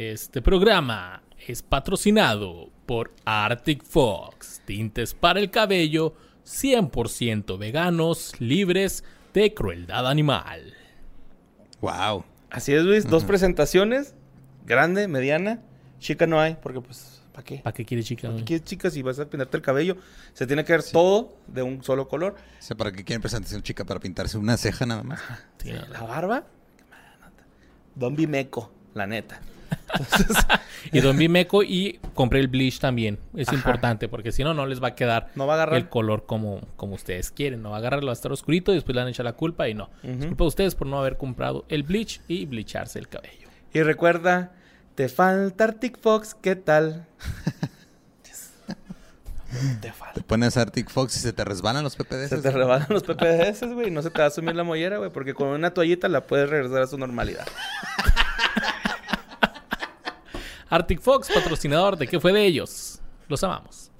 Este programa es patrocinado por Arctic Fox, tintes para el cabello 100% veganos, libres de crueldad animal. Wow. Así es, Luis. Dos presentaciones. Grande, mediana. Chica no hay, porque pues, ¿para qué? ¿Para qué quiere chica? ¿Para qué chicas si vas a pintarte el cabello? Se tiene que ver todo de un solo color. O sea, ¿para qué quieren presentación chica? ¿Para pintarse una ceja nada más? Sí, La barba. Don Bimeco, la neta. Y Don Bimeco y compré el bleach también. Es Ajá. importante porque si no, no les va a quedar No va a agarrar. el color como, como ustedes quieren. No va a agarrarlo hasta oscurito y después le van a echar la culpa y no. Es culpa de ustedes por no haber comprado el bleach y bleacharse el cabello. Y recuerda, te falta Arctic Fox, ¿qué tal? te falta. Te pones Arctic Fox y se te resbalan los PPDs. Se te rebalan los PPDS, güey. No se te va a sumir la mollera, güey. Porque con una toallita la puedes regresar a su normalidad. Arctic Fox, patrocinador de ¿Qué fue de ellos? Los amamos.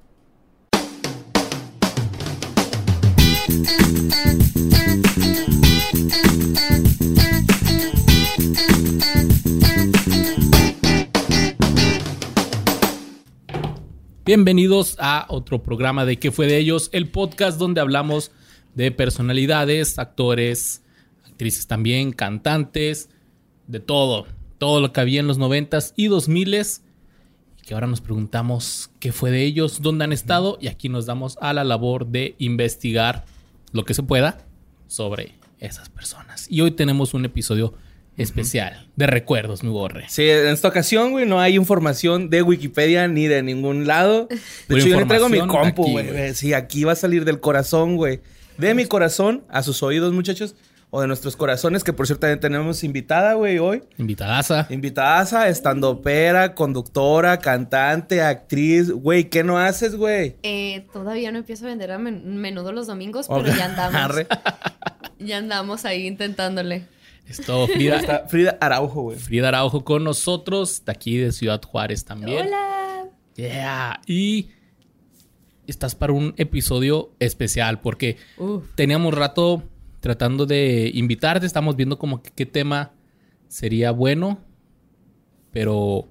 Bienvenidos a otro programa de ¿Qué fue de ellos? El podcast donde hablamos de personalidades, actores, actrices también, cantantes, de todo. Todo lo que había en los noventas y dos miles. Y que ahora nos preguntamos qué fue de ellos, dónde han estado. Y aquí nos damos a la labor de investigar lo que se pueda sobre esas personas. Y hoy tenemos un episodio especial de recuerdos, mi borre. Sí, en esta ocasión, güey, no hay información de Wikipedia ni de ningún lado. De hecho, yo le traigo mi compu, güey. Sí, aquí va a salir del corazón, güey. De mi corazón a sus oídos, muchachos. O de nuestros corazones, que por cierto también tenemos invitada, güey, hoy. Invitadaza. Invitada, estandopera, conductora, cantante, actriz. Güey, ¿qué no haces, güey? Eh, todavía no empiezo a vender a men- menudo los domingos, pero ya andamos. Arre. ya andamos ahí intentándole. Es todo Frida. Está Frida Araujo, güey. Frida Araujo con nosotros, de aquí de Ciudad Juárez también. Hola. Yeah. Y estás para un episodio especial porque Uf. teníamos rato tratando de invitarte, estamos viendo como que qué tema sería bueno, pero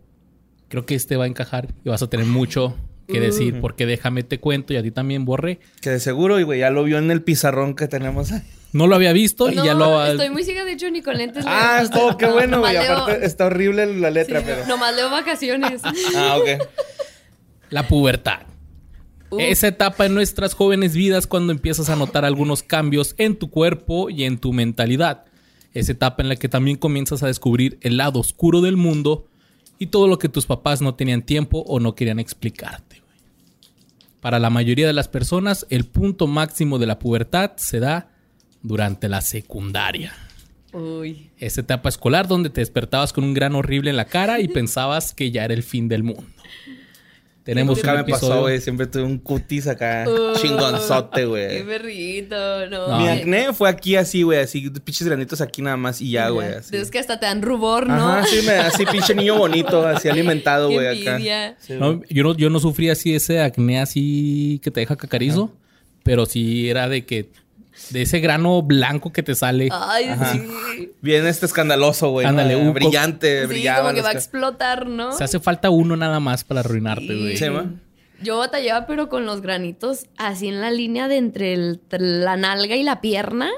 creo que este va a encajar y vas a tener mucho que decir porque déjame te cuento y a ti también borré. Que de seguro, y güey, ya lo vio en el pizarrón que tenemos ahí. No lo había visto y No, ya lo estoy muy ciega, de hecho, ni con lentes. Ah, es todo, qué bueno, güey. leo- Aparte, está horrible la sí, letra, pero. Nomás leo vacaciones. Ah, ok. la pubertad. Esa etapa en nuestras jóvenes vidas cuando empiezas a notar algunos cambios en tu cuerpo y en tu mentalidad. Esa etapa en la que también comienzas a descubrir el lado oscuro del mundo y todo lo que tus papás no tenían tiempo o no querían explicarte. Para la mayoría de las personas, el punto máximo de la pubertad se da durante la secundaria. Uy. Esa etapa escolar donde te despertabas con un gran horrible en la cara y pensabas que ya era el fin del mundo. Tenemos Nunca un me pasó, episodio. güey. Siempre tuve un cutis acá Uy, chingonzote, Qué güey. perrito. No. No. Mi acné fue aquí así, güey. Así, pinches granitos aquí nada más y ya, güey. Es que hasta te dan rubor, ¿no? Ajá, sí, me, así pinche niño bonito, así alimentado, Qué güey, acá. Sí, No, yo, no, yo no sufrí así ese acné así que te deja cacarizo, pero sí era de que de ese grano blanco que te sale. Ay, Ajá. sí. Bien este escandaloso, güey. Ándale, ¿no? un co- brillante, Sí, brillaba. como que va a explotar, ¿no? Se hace falta uno nada más para arruinarte, güey. Sí. Yo batallaba, pero con los granitos así en la línea de entre el- la nalga y la pierna.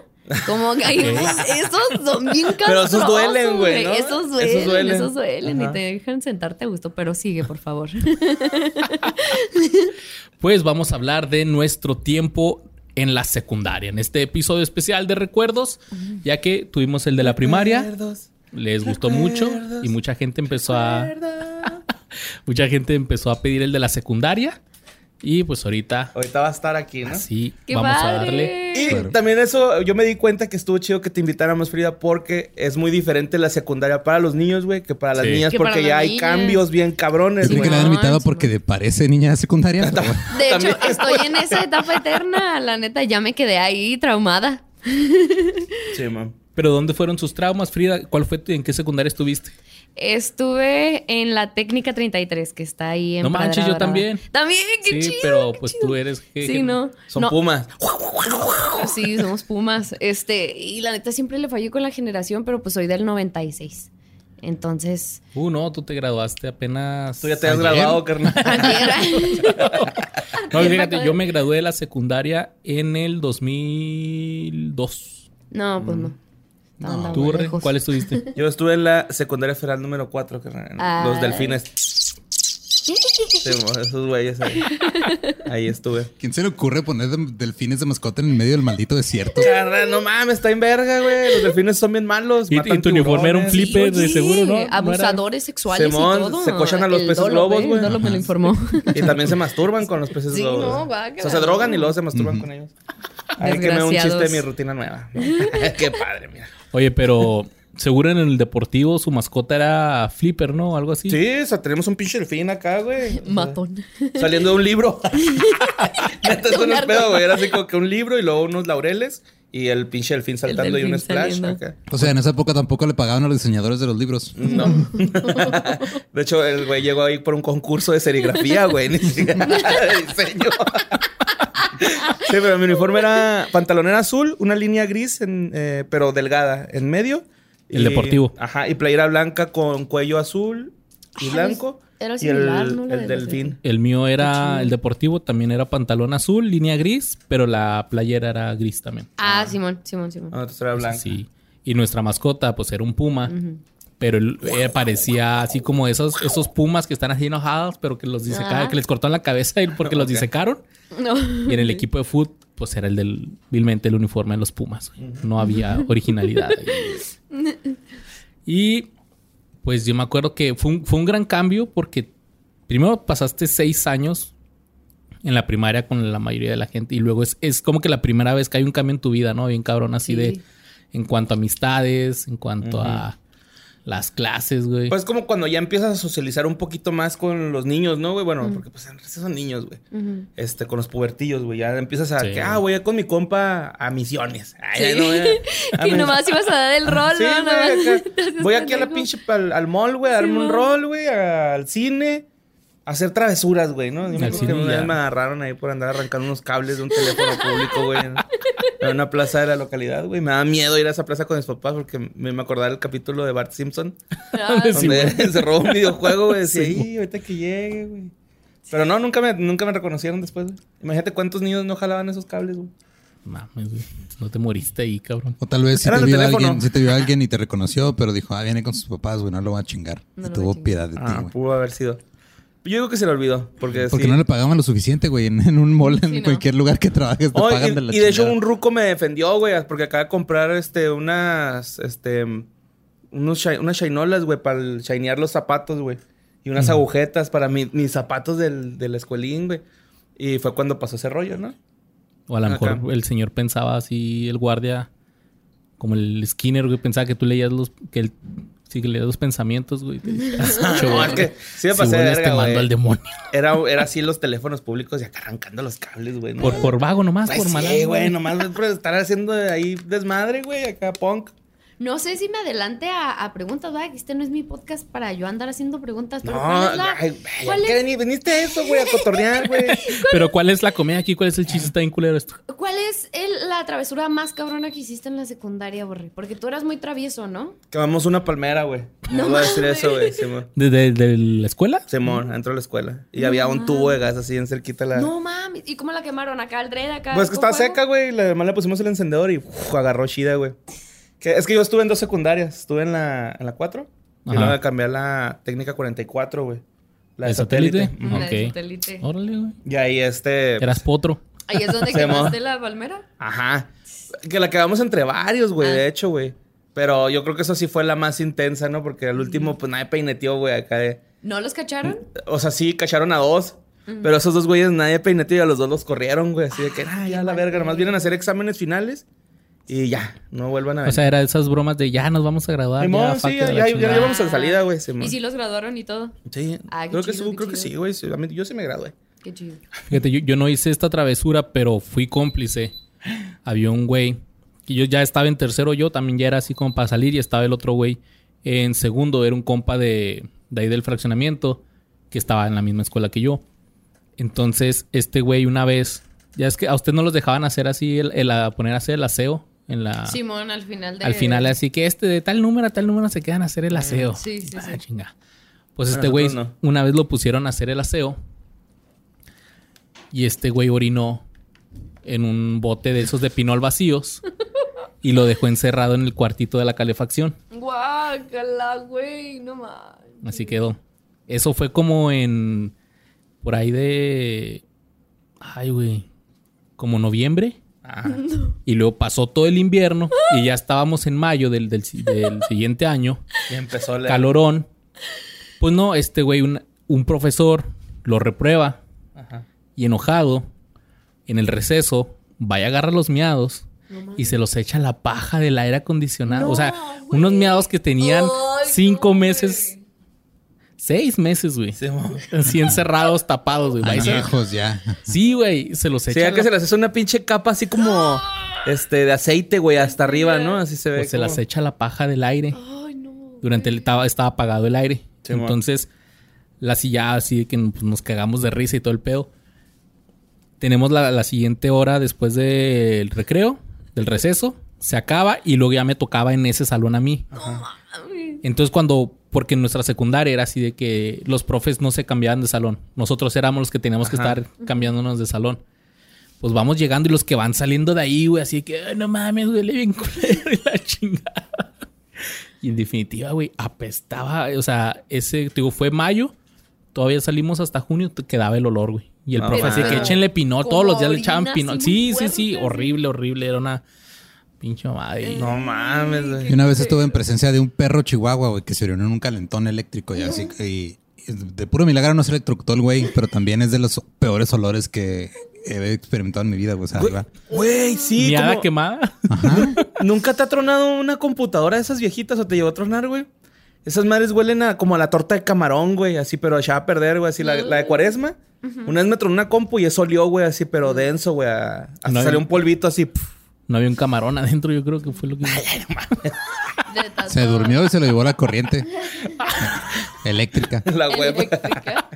Como que ahí, esos son bien Pero esos duelen, güey, ¿no? Esos duelen, Esos duelen. esos duelen. Y te dejan sentarte a gusto, pero sigue, por favor. Pues vamos a hablar de nuestro tiempo en la secundaria, en este episodio especial de recuerdos, ya que tuvimos el de la primaria, Recuerdos, les gustó mucho y mucha gente empezó a mucha gente empezó a pedir el de la secundaria y pues ahorita Ahorita va a estar aquí, ¿no? así ¡Qué vamos a darle. Y Claro. también eso, yo me di cuenta que estuvo chido que te invitáramos, Frida, porque es muy diferente la secundaria para los niños, güey, que para las Sí. niñas, Que porque ya hay niñas. cambios bien cabrones, creo que güey. la han invitado sí, porque de parece niña de secundaria. pero. De hecho, También. estoy en esa etapa eterna. La neta, ya me quedé ahí traumada. Sí, man. Pero ¿dónde fueron sus traumas, Frida? ¿Cuál fue tu- en qué secundaria estuviste? Estuve en la técnica 33, que está ahí en No manches, yo Brava. también. También, qué Sí, chido. pero qué pues chido. tú eres Sí, no. Son no, pumas. Sí, somos pumas. Este, y la neta siempre le falló con la generación, pero pues soy del 96. Entonces, Uh, no, tú te graduaste apenas. Tú ya te has Ayer. graduado, carnal. No, Ayer fíjate, yo me gradué de la secundaria en el 2002. no, pues no. Andaba ¿Tú, Re? cuál estuviste? Yo estuve en la secundaria federal número 4, carnal. Ah. Los delfines. Esos güeyes ahí. Ahí estuve. ¿Quién se le ocurre poner de- delfines de mascota en el medio del maldito desierto? Carnal, no mames, está en verga, güey. Los delfines son bien malos. Y- matan y tu uniforme era un flipper de seguro, ¿no? ¿No? Abusadores sexuales Simón, y todo. se cochan a los El peces Dolo, globos, ¿eh? güey. El Dolo me lo informó. Y también se masturban con los peces Sí, globos. no, O guácala. sea, se drogan y luego se masturban con ellos. Ahí que me da un chiste de mi rutina nueva. Qué padre, mira. Oye, pero seguro en el deportivo su mascota era Flipper, ¿no? Algo así. Sí, o sea, tenemos un pinche delfín acá, güey. Matón. Saliendo de un libro. Neta, Un es arco. pedo, güey. Era así como que un libro y luego unos laureles y el pinche delfín saltando y un splash saliendo. acá. O sea, en esa época tampoco le pagaban a los diseñadores de los libros. No. De hecho, el güey llegó ahí por un concurso de serigrafía, güey. Ni siquiera de diseño. Sí, pero mi uniforme era pantalón era azul, una línea gris, en, eh, pero delgada en medio. El deportivo. Ajá, y playera blanca con cuello azul y Ay, blanco. era y similar, el, ¿no? El delfín. El mío era, el deportivo también era pantalón azul, línea gris, pero la playera era gris también. Ah, Simón, Simón, Simón. Ah, entonces era blanca. Sí. Y nuestra mascota, pues era un puma. Pero él, eh, parecía así como esos, esos pumas que están así enojados, pero que los disecaron, que les cortaron la cabeza y- porque los Ok. disecaron. No. Y en el equipo de fútbol, pues era el del, vilmente el uniforme de los pumas. No había originalidad. y pues yo me acuerdo que fue un, fue un gran cambio porque primero pasaste seis años en la primaria con la mayoría de la gente y luego es, es como que la primera vez que hay un cambio en tu vida, ¿no? Bien cabrón, así Sí. de en cuanto a amistades, en cuanto a las clases, güey. Pues como cuando ya empiezas a socializar un poquito más con los niños, ¿no, güey? Bueno, porque pues en realidad son niños, güey. Este, con los pubertillos, güey. Ya empiezas a Sí. que, ah, voy a con mi compa a misiones. Ay, Sí. no, a- a que mis- nomás ibas a dar el rol, Sí, ¿no? güey, acá. Voy aquí a la pinche al, al mall, güey, a darme un rol, güey, al cine, hacer travesuras, güey, ¿no? Yo me acuerdo que una vez me agarraron ahí por andar arrancando unos cables de un teléfono público, güey, en, en una plaza de la localidad, güey. Me daba miedo ir a esa plaza con mis papás porque me, me acordaba del capítulo de Bart Simpson, Ah, Sí, donde güey. se robó un videojuego, güey. Decía, Sí, "Ih, ahorita que llegue, güey. Pero no, nunca me, nunca me reconocieron después, güey. Imagínate cuántos niños no jalaban esos cables, güey. Mames, güey. No te moriste ahí, cabrón. O tal vez si te, vio alguien, si te vio alguien y te reconoció, pero dijo, ah, viene con sus papás, güey, no lo va a chingar. No y tuvo chingar. piedad de ti, Ah, güey. pudo haber sido. Yo digo que se le olvidó, porque Porque sí. no le pagaban lo suficiente, güey. En, en un mall, en Sí, no. cualquier lugar que trabajes, te Oh, pagan y, de la y de hecho un ruco me defendió, güey, porque acaba de comprar este unas este unos shi- unas shinolas, güey, para shinear los zapatos, güey. Y unas agujetas para mi- mis zapatos del, del escuelín, güey. Y fue cuando pasó ese rollo, ¿no? O a lo Acá. mejor el señor pensaba así, el guardia, como el Skinner, güey, pensaba que tú leías los, que él, que leías los pensamientos, güey. Te No, es que sí me Si pasé de vuelves, verga, te mando al demonio. Era, era así los teléfonos públicos y acá arrancando los cables, güey. ¿no? Por, por vago nomás, Pues por sí, malandro, güey, nomás por estar haciendo ahí desmadre, güey, acá punk. No sé si me adelante a, a preguntas, ¿verdad? Que este no es mi podcast para yo andar haciendo preguntas. Pero No, ¿cuál es la- ay, cuál ¿qué es- veni- veniste a eso, güey, a cotorrear, güey. Pero ¿cuál es la comedia aquí? ¿Cuál es el chiste? Está bien culero esto. ¿Cuál es el- la travesura más cabrona que hiciste en la secundaria, Borre? Porque tú eras muy travieso, ¿no? Quemamos una palmera, güey. No, No voy a decir eso, güey. Simón. ¿De, de- de la escuela? Simón, entró a la escuela. Y No había un tubo de gas así en cerquita la. No mames. ¿Y cómo la quemaron? ¿Acá al red? ¿Acá? pues que estaba seca, güey. Además le pusimos el encendedor y uf, agarró chida, güey. Que, es que yo estuve en dos secundarias. Estuve en la, en la 4 y luego me cambié a la técnica 44, güey. La de ¿De satélite? satélite. La de satélite. Órale, güey. Y ahí este. Eras potro. Ahí es donde quemaste la palmera. Ajá. Que la quedamos entre varios, güey, Ah. de hecho, güey. Pero yo creo que eso sí fue la más intensa, ¿no? Porque al último, pues nadie peineteó, güey, acá de. ¿No los cacharon? O sea, sí, cacharon a dos. Pero esos dos güeyes nadie peineteó y a los dos los corrieron, güey. Así de que, ah, ya la verga. Nomás vienen a hacer exámenes finales y ya, no vuelvan a ver. O sea, era esas bromas de ya nos vamos a graduar. Simón, ya, sí, fuck ya, de la ya, ya a salida, güey. Simón. Y sí los graduaron y todo. Sí, Ah, creo, que, chido, sí, qué creo que sí, güey. A Yo sí me gradué. Qué chido. Fíjate, yo, yo no hice esta travesura, pero fui cómplice. Había un güey que yo ya estaba en tercero, yo también ya era así como para salir y estaba el otro güey en segundo, era un compa de, de ahí del fraccionamiento que estaba en la misma escuela que yo. Entonces, este güey una vez, ya es que a usted no los dejaban hacer así, el, el- a poner a hacer el aseo En la, Simón, al final de... al final, así que este de tal número a tal número se quedan a hacer el aseo. sí, sí, Ah, sí. chinga. Pues Pero este güey, una vez lo pusieron a hacer el aseo. Y este güey orinó en un bote de esos de pinol vacíos. y lo dejó encerrado en el cuartito de la calefacción. Guácala, güey, no más. Así quedó. Eso fue como en. Por ahí de. Ay, güey. Como noviembre. Ajá. Y luego pasó todo el invierno. Y ya estábamos en mayo del, del si- del siguiente año. Y empezó la... Calorón. Pues no, este güey, un, un profesor lo reprueba. Ajá. Y enojado, en el receso, vaya a agarrar los miados. Y se los echa la paja del aire acondicionado. o sea, unos miados que tenían Ay, cinco meses. Seis meses, güey. Sí, Así encerrados, tapados, güey. Ahí se- Añejos ya. Sí, güey. Se los echa. ya que la- se les hace una pinche capa así como... Este, de aceite, güey, hasta arriba, ¿no? Así se ve. pues se las echa la paja del aire. Ay, no. Durante el estaba, estaba apagado el aire. Sí. Entonces, la silla así de que pues, nos cagamos de risa y todo el pedo. Tenemos la, la siguiente hora después del recreo, del receso. Se acaba y luego ya me tocaba en ese salón a mí. Ay, Entonces cuando, porque en nuestra secundaria era así de que los profes no se cambiaban de salón. Nosotros éramos los que teníamos que estar cambiándonos de salón. Pues vamos llegando y los que van saliendo de ahí, güey, así de que, "Ay, no mames, huele bien culero y la chingada. Y en definitiva, güey, apestaba, o sea, ese, te digo, fue mayo, todavía salimos hasta junio, te quedaba el olor, güey. Y el No profe así de que échenle pinol, todos los días le echaban pinol. Sí, sí, sí, horrible, horrible, era una pinche madre. No mames, Y güey. una vez estuve en presencia de un perro chihuahua, güey, que se orinó en un calentón eléctrico y así. que- Y, y de puro milagro no se electrocutó el güey, pero también es de los peores olores que he experimentado en mi vida, güey. O sea, Güey, Güey, sí. Miada como- quemada. ¿Nunca te ha tronado una computadora de esas viejitas o te llevó a tronar, güey? Esas madres huelen a, como a la torta de camarón, güey, así, pero allá a perder, güey, así, la, la de cuaresma. Una vez me tronó una compu y eso olió, güey, así, pero denso, güey. a- Hasta No, salió un polvito así. pf. No había un camarón adentro, yo creo que fue lo que... se durmió y se lo llevó la corriente eléctrica. La web. Eléctrica.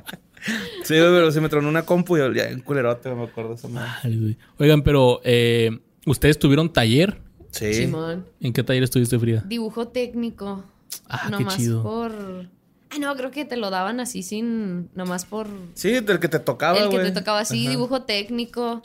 sí, güey, pero se me tronó una compu y olía en culerote, güey, me acuerdo esa madre. Oigan, pero eh, ¿ustedes tuvieron taller? Sí. Simón. ¿En qué taller estuviste, Frida? Dibujo técnico. Ah, qué nomás chido. por... Ay, no, creo que te lo daban así sin... Nomás por... Sí, del que te tocaba, el que te tocaba así, Ajá. dibujo técnico.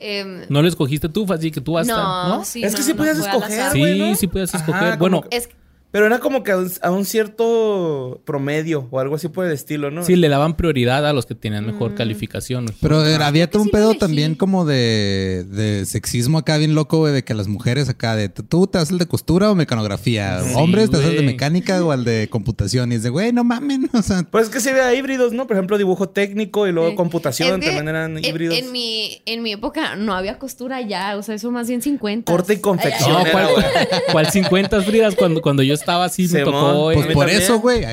Em, ¿No lo escogiste tú? Así que tú vas no, a... ¿no? sí. Es no, que sí no podías escoger. Sí, sí podías escoger. bueno, que- Es Pero era como que a un, a un cierto promedio o algo así por el estilo, ¿no? sí, le daban prioridad a los que tenían Mm. mejor calificación. güey. Pero era- había todo un pedo también como de, de sexismo acá bien loco, güey, de que las mujeres acá de tú te haces el de costura o mecanografía, Sí, hombres te haces el de mecánica o al de computación y es de güey, no mamen, o sea, Pues es que sí había híbridos, ¿no? Por ejemplo, dibujo técnico y luego computación también eran en- híbridos. En, mi, en mi época no había costura ya, o sea, eso más bien 50. Corte y confección. No, ¿cuál. ¿cuál 50 Fridas? Cuando, cuando yo estaba así me tocó... pues por eso, güey.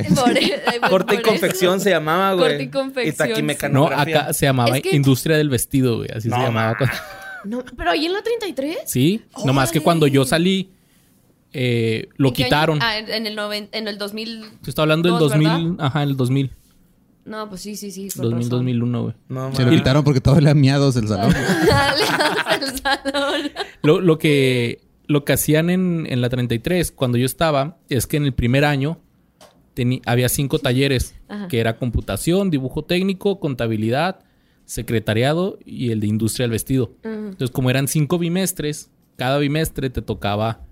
Corte y confección se llamaba, güey. Corte y confección, Y no, acá se llamaba Es que- Industria del Vestido, güey. Así No, se llamaba. No, pero ahí en la 33. Sí, nomás que cuando yo salí, eh, lo ¿En quitaron. Ah, en el, noven- en el 2000. Te estoy hablando del dos, 2000, ¿verdad? ajá, el 2000, No, pues sí, sí, sí. con 2000, razón. 2001, güey. No, Se lo quitaron porque todo le miados el salón. Al salón. Lo, lo que, lo que hacían en, en la 33, cuando yo estaba, es que en el primer año había cinco talleres, Ajá. que era computación, dibujo técnico, contabilidad, secretariado y el de industria del vestido. Entonces, como eran cinco bimestres, cada bimestre te tocaba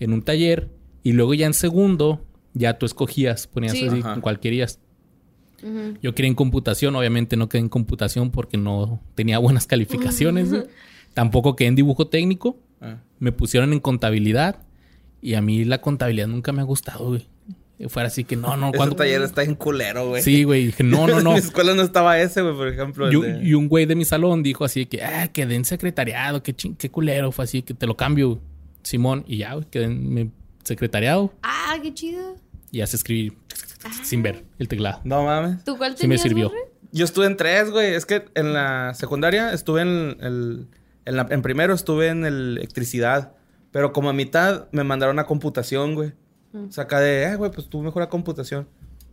en un taller y luego ya en segundo ya tú escogías, ponías Sí. así Ajá. querías. Ujú. Yo quería en computación, obviamente no quedé en computación porque no tenía buenas calificaciones. Tampoco quedé en dibujo técnico. Ah. Me pusieron en contabilidad y a mí la contabilidad nunca me ha gustado, güey. Fuera así que no, no, cuando... taller está en culero, güey. Sí, güey, dije, no, no, no. en mi escuela no estaba ese, güey, por ejemplo. Y, un- de- y un güey de mi salón dijo así que, ah, quedé en secretariado, qué, chin- qué culero. Fue así que te lo cambio, güey. Simón. Y ya, güey, quedé en mi secretariado Ah, qué chido. y ya se escribir sin ver el teclado. No mames. ¿Tú cuál Sí me tenías, sirvió. Borre? Yo estuve en tres, güey. Es que en la secundaria estuve en el... En, la- en primero estuve en el electricidad. Pero como a mitad me mandaron a computación, güey. Mm. O sea, acá de, eh, güey, pues tú mejor a computación.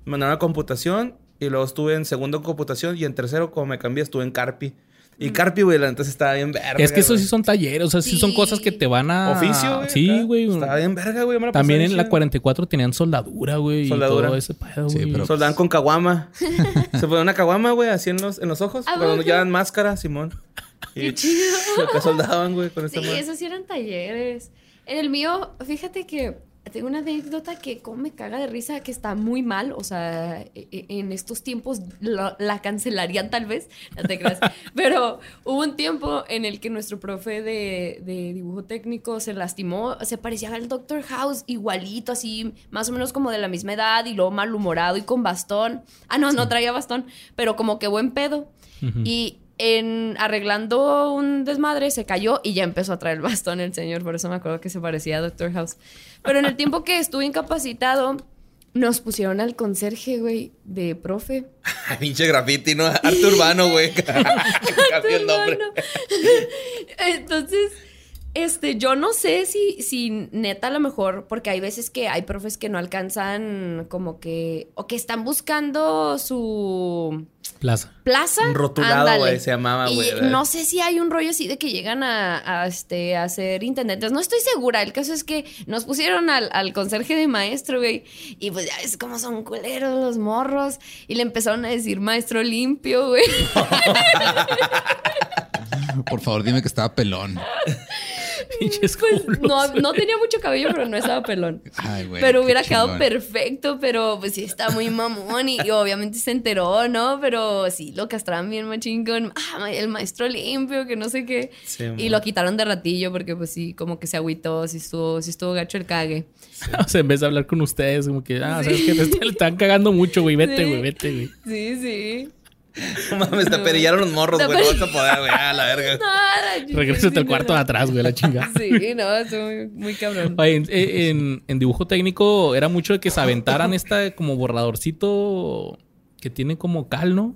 Me mandaron a computación y luego estuve en segundo en computación y en tercero, como me cambié, estuve en Carpi. Y Carpi, güey, la neta estaba bien verga. Es que eso sí son talleres, o sea, sí, son cosas que te van a... Oficio, güey. Sí, güey. Estaba bien verga, güey. También en la chido. 44 tenían soldadura, güey. Soldadura. Y todo ese pedo, Sí, pero- Soldaban con caguama. Se ponía una caguama, güey, así en los, en los ojos. ¿A Cuando poco? llevan máscara, Simón. Y Qué chido. lo que soldaban, güey, con Sí, madre. esos sí eran talleres. En el mío, fíjate que tengo una anécdota que como me caga de risa, que está muy mal. O sea, e- e- en estos tiempos la, la cancelarían tal vez, no te creas. Pero hubo un tiempo en el que nuestro profe de, de dibujo técnico se lastimó, se parecía al Doctor House, igualito, así, más o menos como de la misma edad y luego malhumorado y con bastón. Ah, no, no traía bastón, pero como que buen pedo. Y en arreglando un desmadre se cayó y ya empezó a traer el bastón el señor, por eso me acuerdo que se parecía a Doctor House. Pero en el tiempo que estuve incapacitado, nos pusieron al conserje, güey, de profe. Pinche graffiti, ¿no? Arte urbano, güey. Entonces, este, yo no sé si, si neta a lo mejor, porque hay veces que hay profes que no alcanzan como que, o que están buscando su Plaza. plaza. Un rotulado, güey, se llamaba, güey. No sé si hay un rollo así de que llegan a, a, este, a ser intendentes. No estoy segura. El caso es que nos pusieron al, al conserje de maestro, güey. Y pues ya ves cómo son culeros los morros. Y le empezaron a decir maestro limpio, güey. Por favor, dime que estaba pelón. Pinches Pues no, tenía mucho cabello, pero no estaba pelón. Ay, güey. pero hubiera quedado chingón. perfecto, pero pues sí está muy mamón y, y obviamente se enteró, ¿no? Pero sí, lo castraban bien machín con ah, el maestro limpio, que no sé qué. Sí, y lo quitaron de ratillo porque pues sí, como que se agüitó, sí estuvo, sí estuvo gacho el cague. O sea, en vez de hablar con ustedes, como que, ah, Sí. sabes que te, están cagando mucho, güey. Vete, Sí. güey, vete, güey. Sí, sí. No mames, te perillaron los morros, güey. No vas a poder, güey. A la verga. Nada, Regrésate al cuarto de atrás, güey, la chingada. Sí, no, estuvo muy, muy cabrón. Oye, en, en- en dibujo técnico era mucho de que se aventaran esta como borradorcito que tiene como cal, ¿no?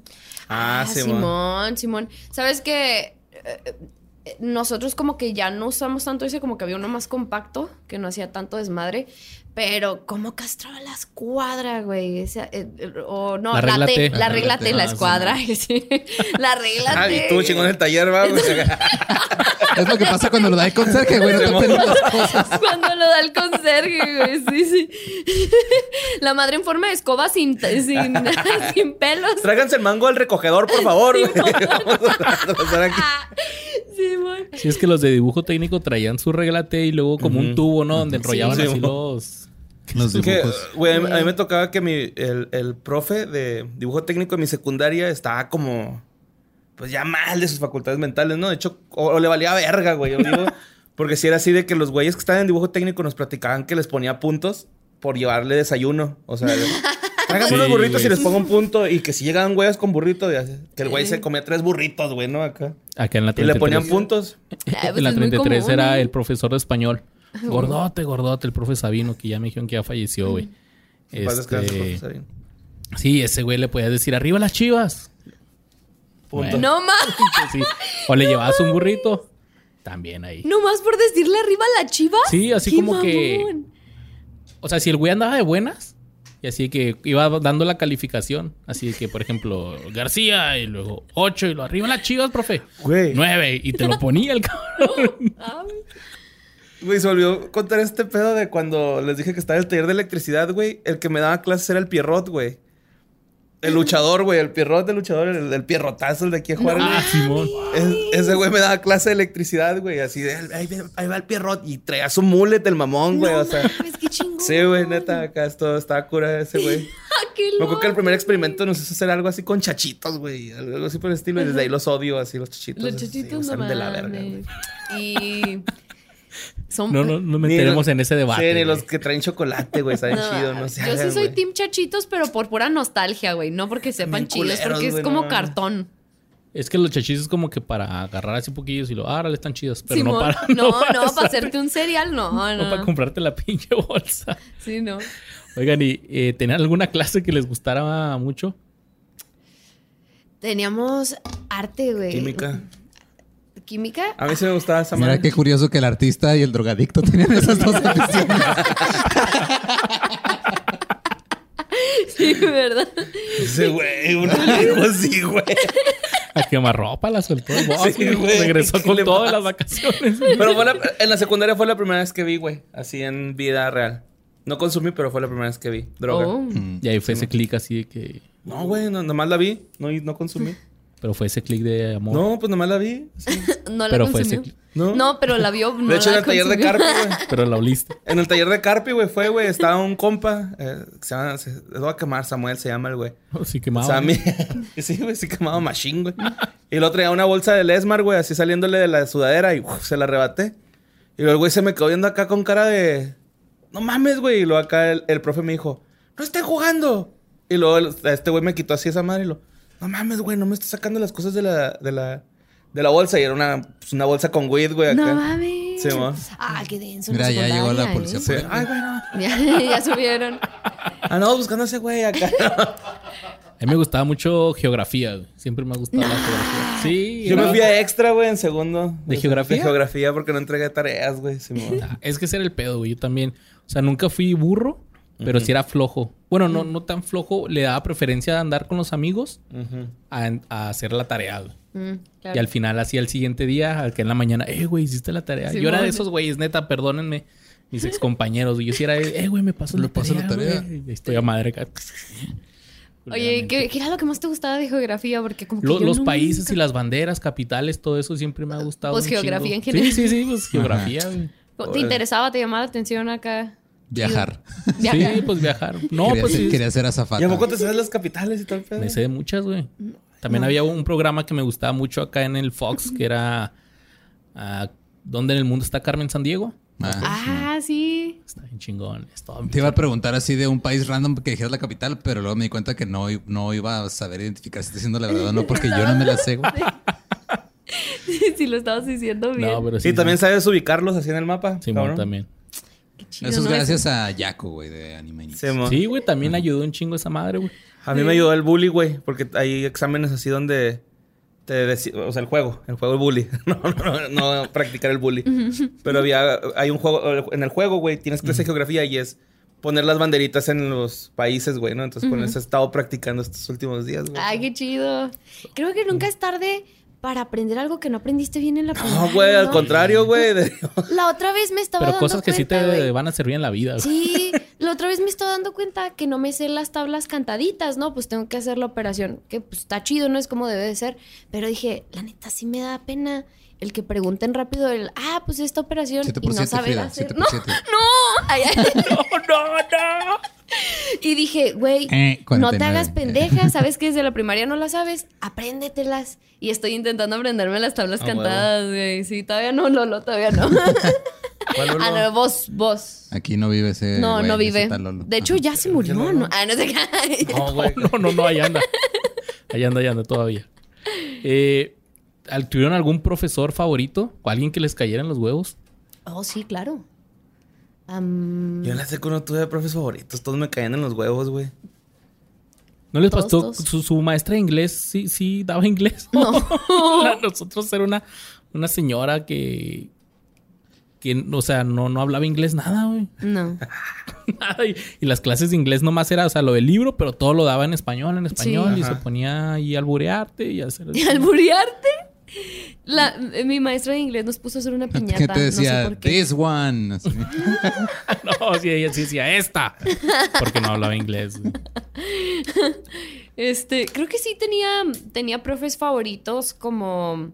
Ah, sí, man. Simón, Simón. ¿Sabes qué? Eh, eh, Nosotros como que ya no usamos tanto ese, como que había uno más compacto, que no hacía tanto desmadre. Pero cómo castraba la escuadra, güey. Esa, eh, eh, o no, La la, regla T, T. la La regla regla T, T. la Ah, escuadra. sí. La regla Ah, T. y tú chingón en el taller, va, güey. Es lo que pasa cuando lo da el conserje, güey. No te las cosas. Cuando lo da el conserje, güey. Sí, sí. La madre en forma de escoba sin, sin, sin pelos. Tráiganse el mango al recogedor, por favor, güey. Vamos a. Sí, es que los de dibujo técnico traían su reglate y luego como un tubo, ¿no? Donde enrollaban Sí, así los... Los Que, dibujos. güey, a mí- a mí me tocaba que mi, el, el profe de dibujo técnico de mi secundaria estaba como, pues ya mal de sus facultades mentales, ¿no? De hecho, o, o le valía verga, güey. Porque si era así de que los güeyes que estaban en dibujo técnico nos platicaban que les ponía puntos por llevarle desayuno. O sea, tráigame Sí, unos burritos y les pongo un punto. Y que si llegaban güeyes con burrito, ya sé, que el güey se comía tres burritos, güey, ¿no? Acá. Acá en la Y 33. le ponían puntos. Ah, pues en la es muy 33 común, era ¿eh? el profesor de español. Gordote, gordote, el profe Sabino, que ya me dijeron que ya falleció, güey. Descanse, Este, profe Sabino. sí, ese güey le podía decir, arriba las chivas. No más. Sí. O le llevabas un burrito. También ahí. No más por decirle arriba a la chiva. Sí, así Qué como que-. O sea, si el güey andaba de buenas, y así que iba dando la calificación. Así que, por ejemplo, García, y luego 8, y lo arriba las chivas, profe. Güey. 9, y te lo ponía el cabrón. Güey. Se volvió a contar este pedo de cuando les dije que estaba en el taller de electricidad, güey. El que me daba clases era el Pierrot, güey. El luchador, güey. El Pierrot del luchador, el, el pierrotazo, el de aquí a jugar. Ah, Simón. Es- ese güey me daba clase de electricidad, güey. Así de, ahí, va el Pierrot. Y traía su mullet, el mamón, güey. o sea, Mames, qué chingón. sí, güey, neta, acá esto estaba cura ese güey. Ah, Me acuerdo que el primer experimento nos hizo hacer algo así con chachitos, güey. Algo así por el estilo. Y desde ahí los odio, así los chachitos. Los así, chachitos no están de la verga, güey. Y son No, no, no meteremos en ese debate. Sí, ni güey. los que traen chocolate, güey. Saben No, chido, no sé. Yo sí soy team chachitos, pero por pura nostalgia, güey. No porque sepan culeros, porque es como no. cartón. Es que los chachitos es como que para agarrar así poquillos y lo, ah, órale, están chidos. Pero no para. No, no, para hacer- hacerte un cereal, no, No para no. comprarte la pinche bolsa. Sí, no. Oigan, ¿y eh, tenían alguna clase que les gustara mucho? Teníamos arte, güey. Química. ¿Química? A mí sí me gustaba esa Mira qué curioso que el artista y el drogadicto tenían esas dos aficiones. Sí, ¿verdad? Ese güey, uno dijo así, güey. A quemarropa la soltó el boss, Sí, güey. Regresó ¿Qué con todas las vacaciones. güey. Pero fue la- en la secundaria fue la primera vez que vi, güey. Así en vida real. No consumí, pero fue la primera vez que vi droga. Oh. Y ahí fue ese clic así de que. No, güey, no, nomás la vi. No, no consumí. Pero fue ese clic de amor. No, pues nomás la vi. sí. No la Pero fue consumió. ese- No. No, pero la vio. no de hecho, en el taller de. Carpi, güey. Pero la oliste. En el taller de Carpi, güey, fue, güey. Estaba un compa. eh, que se llama. Se, lo voy a quemar, Samuel se llama el güey. Sí, quemado. Sammy. sí, güey, sí quemaba machine, güey. Y el otro traía una bolsa de Lesmar, güey, así saliéndole de la sudadera y uf, se la arrebaté. Y luego el güey se me quedó viendo acá con cara de. No mames, güey. Y luego acá el, el profe me dijo, no estén jugando. Y luego el- este güey me quitó así esa madre y lo, no mames, güey, no me estás sacando las cosas de la, de la, de la bolsa. Y era una, pues, una bolsa con weed, güey, acá. No mames. Sí, mo. Ah, qué denso. Mira, ya llegó la policía. Sí. ¿eh? Ay, güey, no. Ya, ya subieron. Ah, no, buscando a ese güey acá. A mí me gustaba mucho geografía, güey. Siempre me ha gustado la geografía. Sí. Yo me fui a extra, güey, en segundo. ¿De geografía? De geografía porque no entregué tareas, güey. Sí. Ah, Es que ese era el pedo, güey. Yo también. O sea, nunca fui burro, pero sí era flojo. Bueno, no, no tan flojo. Le daba preferencia a andar con los amigos a, a hacer la tarea, güey. Mm, claro. Y al final, así al siguiente día, al que en la mañana, eh, güey, hiciste la tarea. Sí, yo era de esos güeyes, neta, perdónenme, mis excompañeros. Yo sí era, de, eh, güey, me pasó la paso la tarea. tarea. güey. Y Estoy a madre acá. Oye, ¿qué, qué era lo que más te gustaba de geografía? Porque como que Lo- yo los países y las banderas, capitales, todo eso siempre me ha gustado. Pues un geografía chingo. en general. Sí, sí, sí, pues geografía, güey. ¿Te interesaba? ¿Te llamaba la atención acá? Viajar. Viajar. Sí, pues viajar. No, quería, pues ser, sí. quería ser ¿Y azafata. a poco te sabes las capitales y pedo? Me sé de muchas, güey. También había un programa que me gustaba mucho acá en el Fox, que era ah, ¿Dónde en el mundo está Carmen San Diego? Ah. Ah, sí. Está bien chingón. Es todo Te iba a preguntar así de un país random que dijeras la capital, pero luego me di cuenta que no, no iba a saber identificar si está diciendo la verdad o no, porque yo no me la sé, güey. sí, lo estabas diciendo bien. No, pero sí. Y también sabes ubicarlos así en el mapa. Sí, también. Chido, Eso es ¿no? gracias a Yaco, güey, de Anime. Sí, güey, también ayudó un chingo esa madre, güey. A mí me ayudó el bully, güey, porque hay exámenes así donde te o sea, el juego, el juego el bully, no, no, no, no practicar el bully. Pero había hay un juego en el juego, güey, tienes clase de geografía y es poner las banderitas en los países, güey, ¿no? Entonces, con eso he estado practicando estos últimos días, güey. Ay, qué chido. Creo que nunca es tarde para aprender algo que no aprendiste bien en la No, primaria, güey, al ¿no? contrario, güey. La otra vez me estaba Pero dando cosas que sí te van a servir en la vida. Sí, la otra vez me estaba dando cuenta que no me sé las tablas cantaditas, ¿no? Pues tengo que hacer la operación, que pues está chido, no es como debe de ser. Pero dije, la neta sí me da pena el que pregunten rápido el, ah, pues esta operación y no Frida, hacer. No, no, Ay, ay. no, no. Y dije, güey, Eh, no te 49. hagas pendeja, sabes que desde la primaria no las sabes, apréndetelas. Y estoy intentando aprenderme las tablas Ah, cantadas, güey. Sí, todavía no, Lolo, todavía no. ¿Cuál, Lolo? ah, no, vos, vos. Aquí no vive ese. No, güey, no vive. Lolo. De hecho, ya se murió, no, ¿no? no. Ah, no sé qué. No, güey. No, no, no, ahí anda. Ahí anda, ahí anda todavía. Eh, ¿al- ¿Tuvieron algún profesor favorito? ¿O alguien que les cayera en los huevos? Oh, sí, claro. Yo en la secu no tuve profes favoritos, todos me caían en los huevos, güey. ¿No les Todos, pasó? todos. Su, su maestra de inglés sí, sí daba inglés. No. La- Nosotros era una, una señora que, que, o sea, no, no hablaba inglés nada, güey. no. Nada. Y, y las clases de inglés nomás era, o sea, lo del libro, pero todo lo daba en español, en español. Sí. y se ponía ahí a alburearte y a hacer... ¿Y alburearte? La, mi maestra de inglés nos puso a hacer una piñata. ¿Qué te decía? No sé por qué. This one. Así. no, sí, ella sí decía esta. Porque no hablaba inglés. Este, creo que sí tenía, tenía profes favoritos como...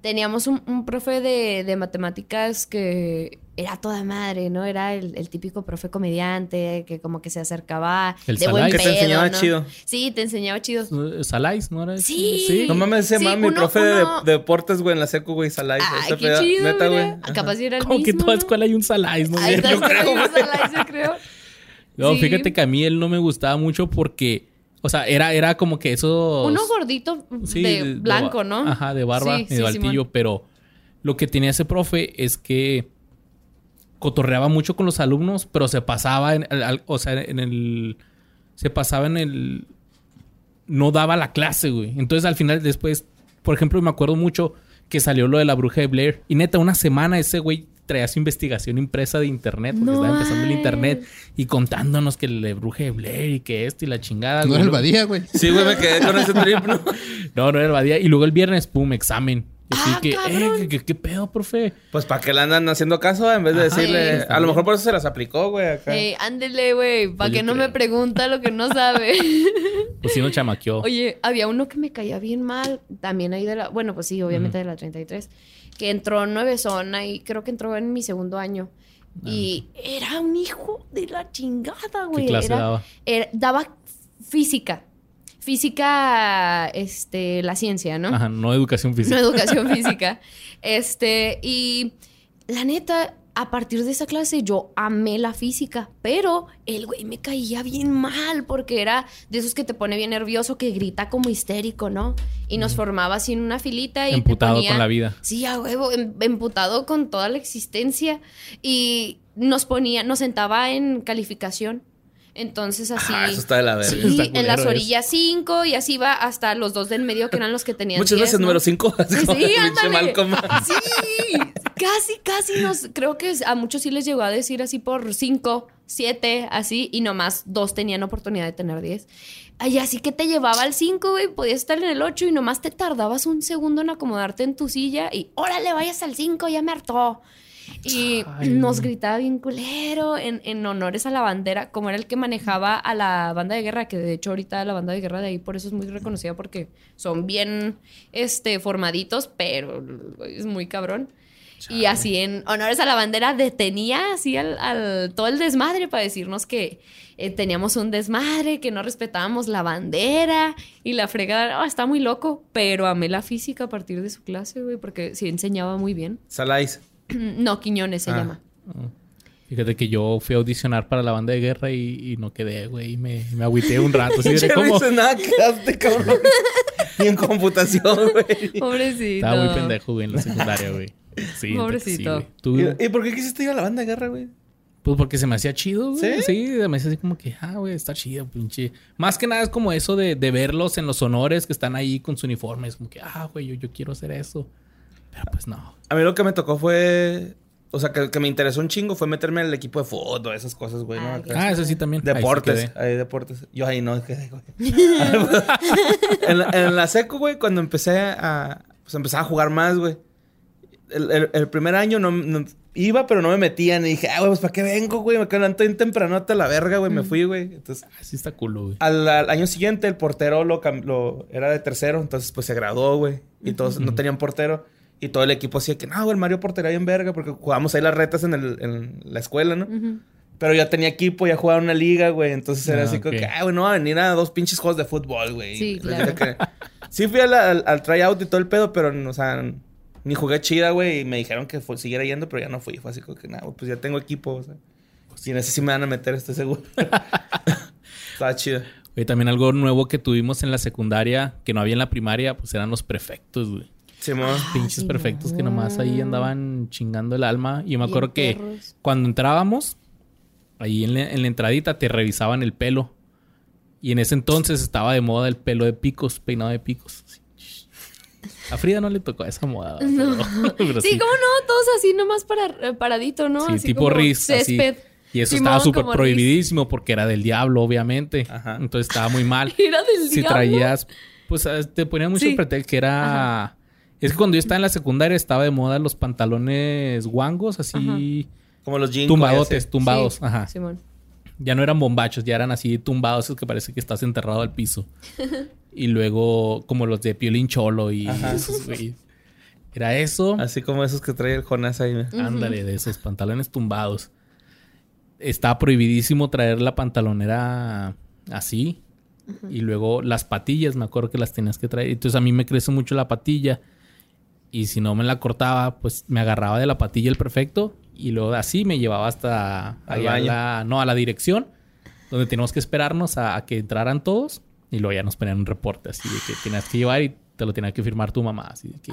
Teníamos un, un profe de, de matemáticas que era toda madre, ¿no? Era el, el típico profe comediante que como que se acercaba El de buen Salai. Que te pedo, enseñaba ¿no? chido. Sí, te enseñaba chido. Salais, ¿no era? ese? Sí. No mames, se Sí, llama mi uno- profe uno- de, de deportes, güey, en la secu, güey, Salai. Ay, ese qué pedo, chido, Neta, güey. Ajá. Capaz era el Como que en mismo, toda ¿no? escuela hay un Salais, ¿no? Ahí está, Yo creo, sí, güey. Salai, yo creo. No, Sí. fíjate que a mí él no me gustaba mucho porque, o sea, era, era como que eso. Uno gordito de, blanco, ¿no? Ajá, de barba, Sí, y sí, de altillo, Simón. pero lo que tenía ese profe es que cotorreaba mucho con los alumnos, pero se pasaba en, al- al- o sea, en el se pasaba en el no daba la clase, güey. Entonces al final después, por ejemplo, me acuerdo mucho que salió lo de la bruja de Blair y neta una semana ese güey traía su investigación impresa de internet, porque No estaba empezando el internet y contándonos que el bruje de Blair y que esto y la chingada. No güey. era el Badía, güey. Sí, güey, me quedé con ese trip, ¿no? No, no era el Badía. Y luego el viernes, pum, examen. Así Ah, que, eh, ¿qué, qué pedo, profe? Pues para que le andan haciendo caso en vez de Ajá. decirle. A lo mejor por eso se las aplicó, güey, acá. Ey, ándele, güey, para Pues que no creo. me pregunta lo que no sabe. Pues sí, nos chamaqueó. Oye, había uno que me caía bien mal, también ahí de la, bueno, pues sí, obviamente de la 33, que entró nueve zona y creo que entró en mi segundo año. Y era un hijo de la chingada, güey. clase Era- daba? era- daba física. Física, este, la ciencia, ¿no? Ajá, no educación no física. educación física. Este, y la neta, a partir de esa clase yo amé la física, pero el güey me caía bien mal porque era de esos que te pone bien nervioso, que grita como histérico, ¿no? Y nos formaba así en una filita y te Emputado ponía- con la vida. Sí, a huevo, em- emputado con toda la existencia y nos ponía, nos sentaba en calificación. Entonces así. Ah, eso está de la verga. Sí, Está en las orillas 5 y así va hasta los dos del medio que eran los que tenían. Muchas 10, veces ¿no? número 5. Así Sí. Sí, casi, casi nos. Creo que a muchos sí les llegó a decir así por 5, 7, así, y nomás dos tenían oportunidad de tener 10. Ay, así que te llevaba al 5, güey, podías estar en el 8 y nomás te tardabas un segundo en acomodarte en tu silla y órale, vayas al 5, ya me hartó. Y Ay. nos gritaba bien culero en, en honores a la bandera, como era el que manejaba a la banda de guerra, que de hecho ahorita la banda de guerra de ahí por eso es muy reconocida porque son bien este, formaditos, pero es muy cabrón. Y así en honores a la bandera detenía así al, al- todo el desmadre para decirnos que eh, teníamos un desmadre, que no respetábamos la bandera y la fregada. Ah, está muy loco, pero amé la física a partir de su clase, güey, porque sí enseñaba muy bien. Salais. No, Quiñones se Ah. llama. Fíjate que yo fui a audicionar para la banda de guerra y, y no quedé, güey. y Me, me agüité un rato. Así de Che, no hice nada, quedaste, cabrón. Ni en computación, güey. Pobrecito. Estaba muy pendejo, güey, en la secundaria, güey. Sí, sí, Pobrecito. Tú- ¿Y, y por qué quisiste ir a la banda de guerra, güey? Pues porque se me hacía chido, güey. ¿Sí? Me hacía así como que, ah, güey, está chido, pinche. Más que nada es como eso de, de verlos en los honores que están ahí con su uniforme. Es como que, ah, güey, yo, yo quiero hacer eso. Pero pues no. A mí lo que me tocó fue... O sea, que, que me interesó un chingo fue meterme en el equipo de fútbol, esas cosas, güey, ¿no? Ah. Ah, eso sí también. Ahí sí Deportes, ahí deportes. Yo ahí no quedé, güey. en, la, en la seco, güey, cuando empecé a... Pues empezaba a jugar más, güey. El, el- el primer año no, no- Iba, pero no me metían. Y dije, ah, güey, pues ¿para qué vengo, güey? Me quedan tan temprano hasta la verga, güey. Me fui, güey. Entonces, Así está culo, güey. al, al año siguiente el portero lo, lo- era de tercero, entonces pues se graduó, güey. Y todos no tenían portero. Y todo el equipo decía que no, güey, el Mario portero bien verga, porque jugábamos ahí las retas en, el- en la escuela, ¿no? Pero ya tenía equipo, ya jugaba en una liga, güey. Entonces era Ah, así como que, ah, güey, no va a venir a dos pinches juegos de fútbol, güey. Sí, claro. que- Sí fui al, al tryout y todo el pedo, pero, o sea, ni jugué chida, güey. Y me dijeron que fue- siguiera yendo, pero ya no fui. Fue así como que, nada, pues ya tengo equipo, o sea. Y en ese sí me van a meter, estoy seguro. Estaba chido. Güey, también algo nuevo que tuvimos en la secundaria, que no había en la primaria, pues eran los prefectos, güey. Pinches sí, prefectos que no. nomás ahí andaban chingando el alma. Y yo me acuerdo que perros. cuando entrábamos, ahí en la, en la entradita te revisaban el pelo. Y en ese entonces estaba de moda el pelo de picos, peinado de picos. Así. A Frida no le tocó esa moda. pero- pero Sí, cómo no, todos así nomás para, eh, paradito, ¿no? Sí, Así tipo como Riz. así. Césped. Y eso Simón, estaba súper Riz. prohibidísimo porque era del diablo, obviamente. Ajá. Entonces estaba muy mal. Era del si diablo. traías, pues eh, te ponían mucho Sí. pretexto que era. Es que cuando yo estaba en la secundaria estaba de moda los pantalones guangos, así Como los jeans. tumbadotes, tumbados. Sí, Ajá. Simón. Ya no eran bombachos, ya eran así tumbados, esos que parece que estás enterrado al piso. y luego, como los de Piolín Cholo y Ajá. esos güeyes. Era eso. Así como esos que trae el Jonás ahí. Ándale, de esos pantalones tumbados. Está prohibidísimo traer la pantalonera así. Y luego las patillas, me acuerdo que las tenías que traer. Entonces a mí me crece mucho la patilla. Y si no me la cortaba, pues me agarraba de la patilla el perfecto. Y luego así me llevaba hasta Al allá a la, no, a la dirección. Donde teníamos que esperarnos a, a que entraran todos. Y luego ya nos ponían un reporte así de que tenías que llevar y te lo tenía que firmar tu mamá. Así de que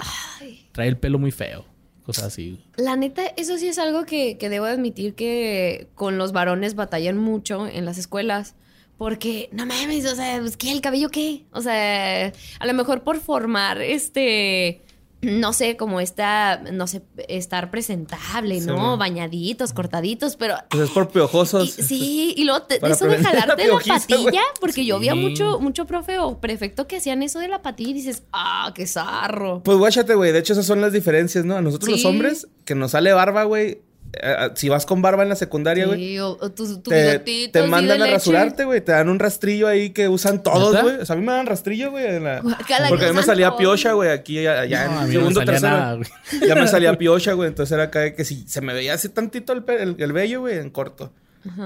trae el pelo muy feo. Cosas así. La neta, eso sí es algo que, que debo admitir que con los varones batallan mucho en las escuelas. Porque, no mames, o sea, pues, ¿qué? ¿El cabello qué? O sea, a lo mejor por formar este no sé, como esta, no sé, estar presentable, Sí, ¿no? Bañaditos, cortaditos, pero... Pues es por y- piojosos. sí, y luego te- eso de la jalarte la, piojiza, patilla, porque yo vi a Sí. mucho, mucho profe o prefecto que hacían eso de la patilla y dices, ah, qué zarro. Pues guáchate, güey. De hecho, esas son las diferencias, ¿no? A nosotros los Sí. hombres, que nos sale barba, güey. Eh, si vas con barba en la secundaria, güey. Sí, o, o tu, tu te, bigotito te así mandan a leche. rasurarte, güey. Te dan un rastrillo ahí que usan todos, güey. O sea, a mí me dan rastrillo, güey. la- Porque a mí me salía piocha, güey. Aquí, ya, ya No, en no me segundo, salía tercero. nada, ya me salía piocha, güey. Entonces era acá que si se me veía así tantito el, pe- el, el vello, güey, en corto.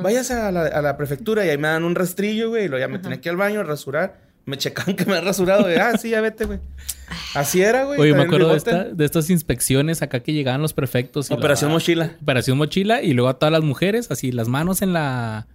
Váyase a la, a la prefectura y ahí me dan un rastrillo, güey. Y luego ya me tenía que ir al baño a rasurar. Me checaban que me había rasurado. güey. ah, sí, ya vete, güey. Así era, güey. Oye, me acuerdo de, esta- de estas inspecciones acá que llegaban los prefectos. y Operación la- Mochila. Operación mochila y luego a todas las mujeres, así las manos en la...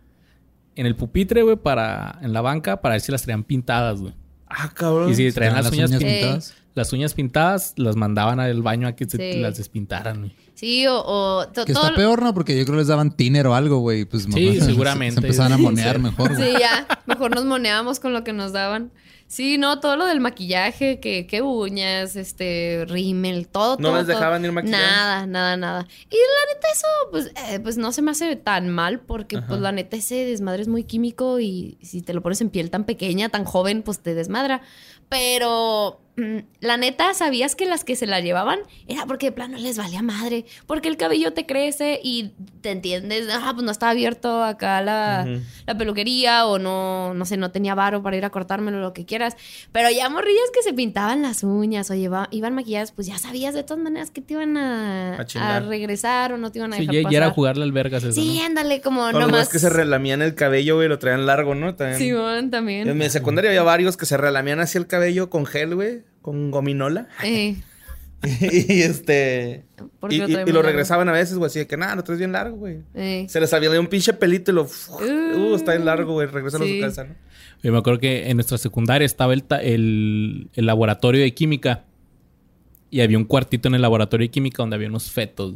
En el pupitre, güey, para... En la banca, para ver si las traían pintadas, güey. Ah, cabrón. Y si traían las, uñas, pin- pintadas. las uñas pintadas, las mandaban al baño a que se Sí. las despintaran, güey. Sí, o... o to- Que todo- está peor, ¿no? Porque yo creo que les daban tiner o algo, güey. Pues Sí, seguramente. Se, empezaban a monear Sí. mejor, güey. Sí, ya. Mejor nos moneábamos con lo que nos daban. Sí, no, todo lo del maquillaje, que, que uñas, este, rímel, todo, ¿No todo, les todo. dejaban ir maquilladas? Nada, nada, nada. Y la neta eso, pues, eh, pues no se me hace tan mal porque, pues, la neta ese desmadre es muy químico y si te lo pones en piel tan pequeña, tan joven, pues te desmadra. Pero la neta, ¿sabías que las que se la llevaban era porque de plano les valía madre? Porque el cabello te crece y te entiendes, ah, pues no estaba abierto acá la, la peluquería o no, no sé, no tenía varo para ir a cortármelo, lo que quieras. Pero ya morrillas que se pintaban las uñas o lleva- iban maquilladas, pues ya sabías de todas maneras que te iban a, A regresar o no te iban a Sí, dejar ya, ya era pasar. jugarle al vergas eso, Sí, ¿no? ándale, como los nomás. que se relamían el cabello, güey, lo traían largo, ¿no? También. Simón también. En mi secundaria había varios que se relamían así el cabello con gel, güey, con gominola. Eh, y este. ¿Por qué Y, lo y- traen y lo largo? regresaban a veces, güey, así de que nada, lo traes bien largo, güey. eh. Se les salía un pinche pelito y lo. Uh, está bien largo, güey. Regresan Sí. a su casa, ¿no? Yo me acuerdo que en nuestra secundaria estaba el, el, el laboratorio de química. Y había un cuartito en el laboratorio de química donde había unos fetos.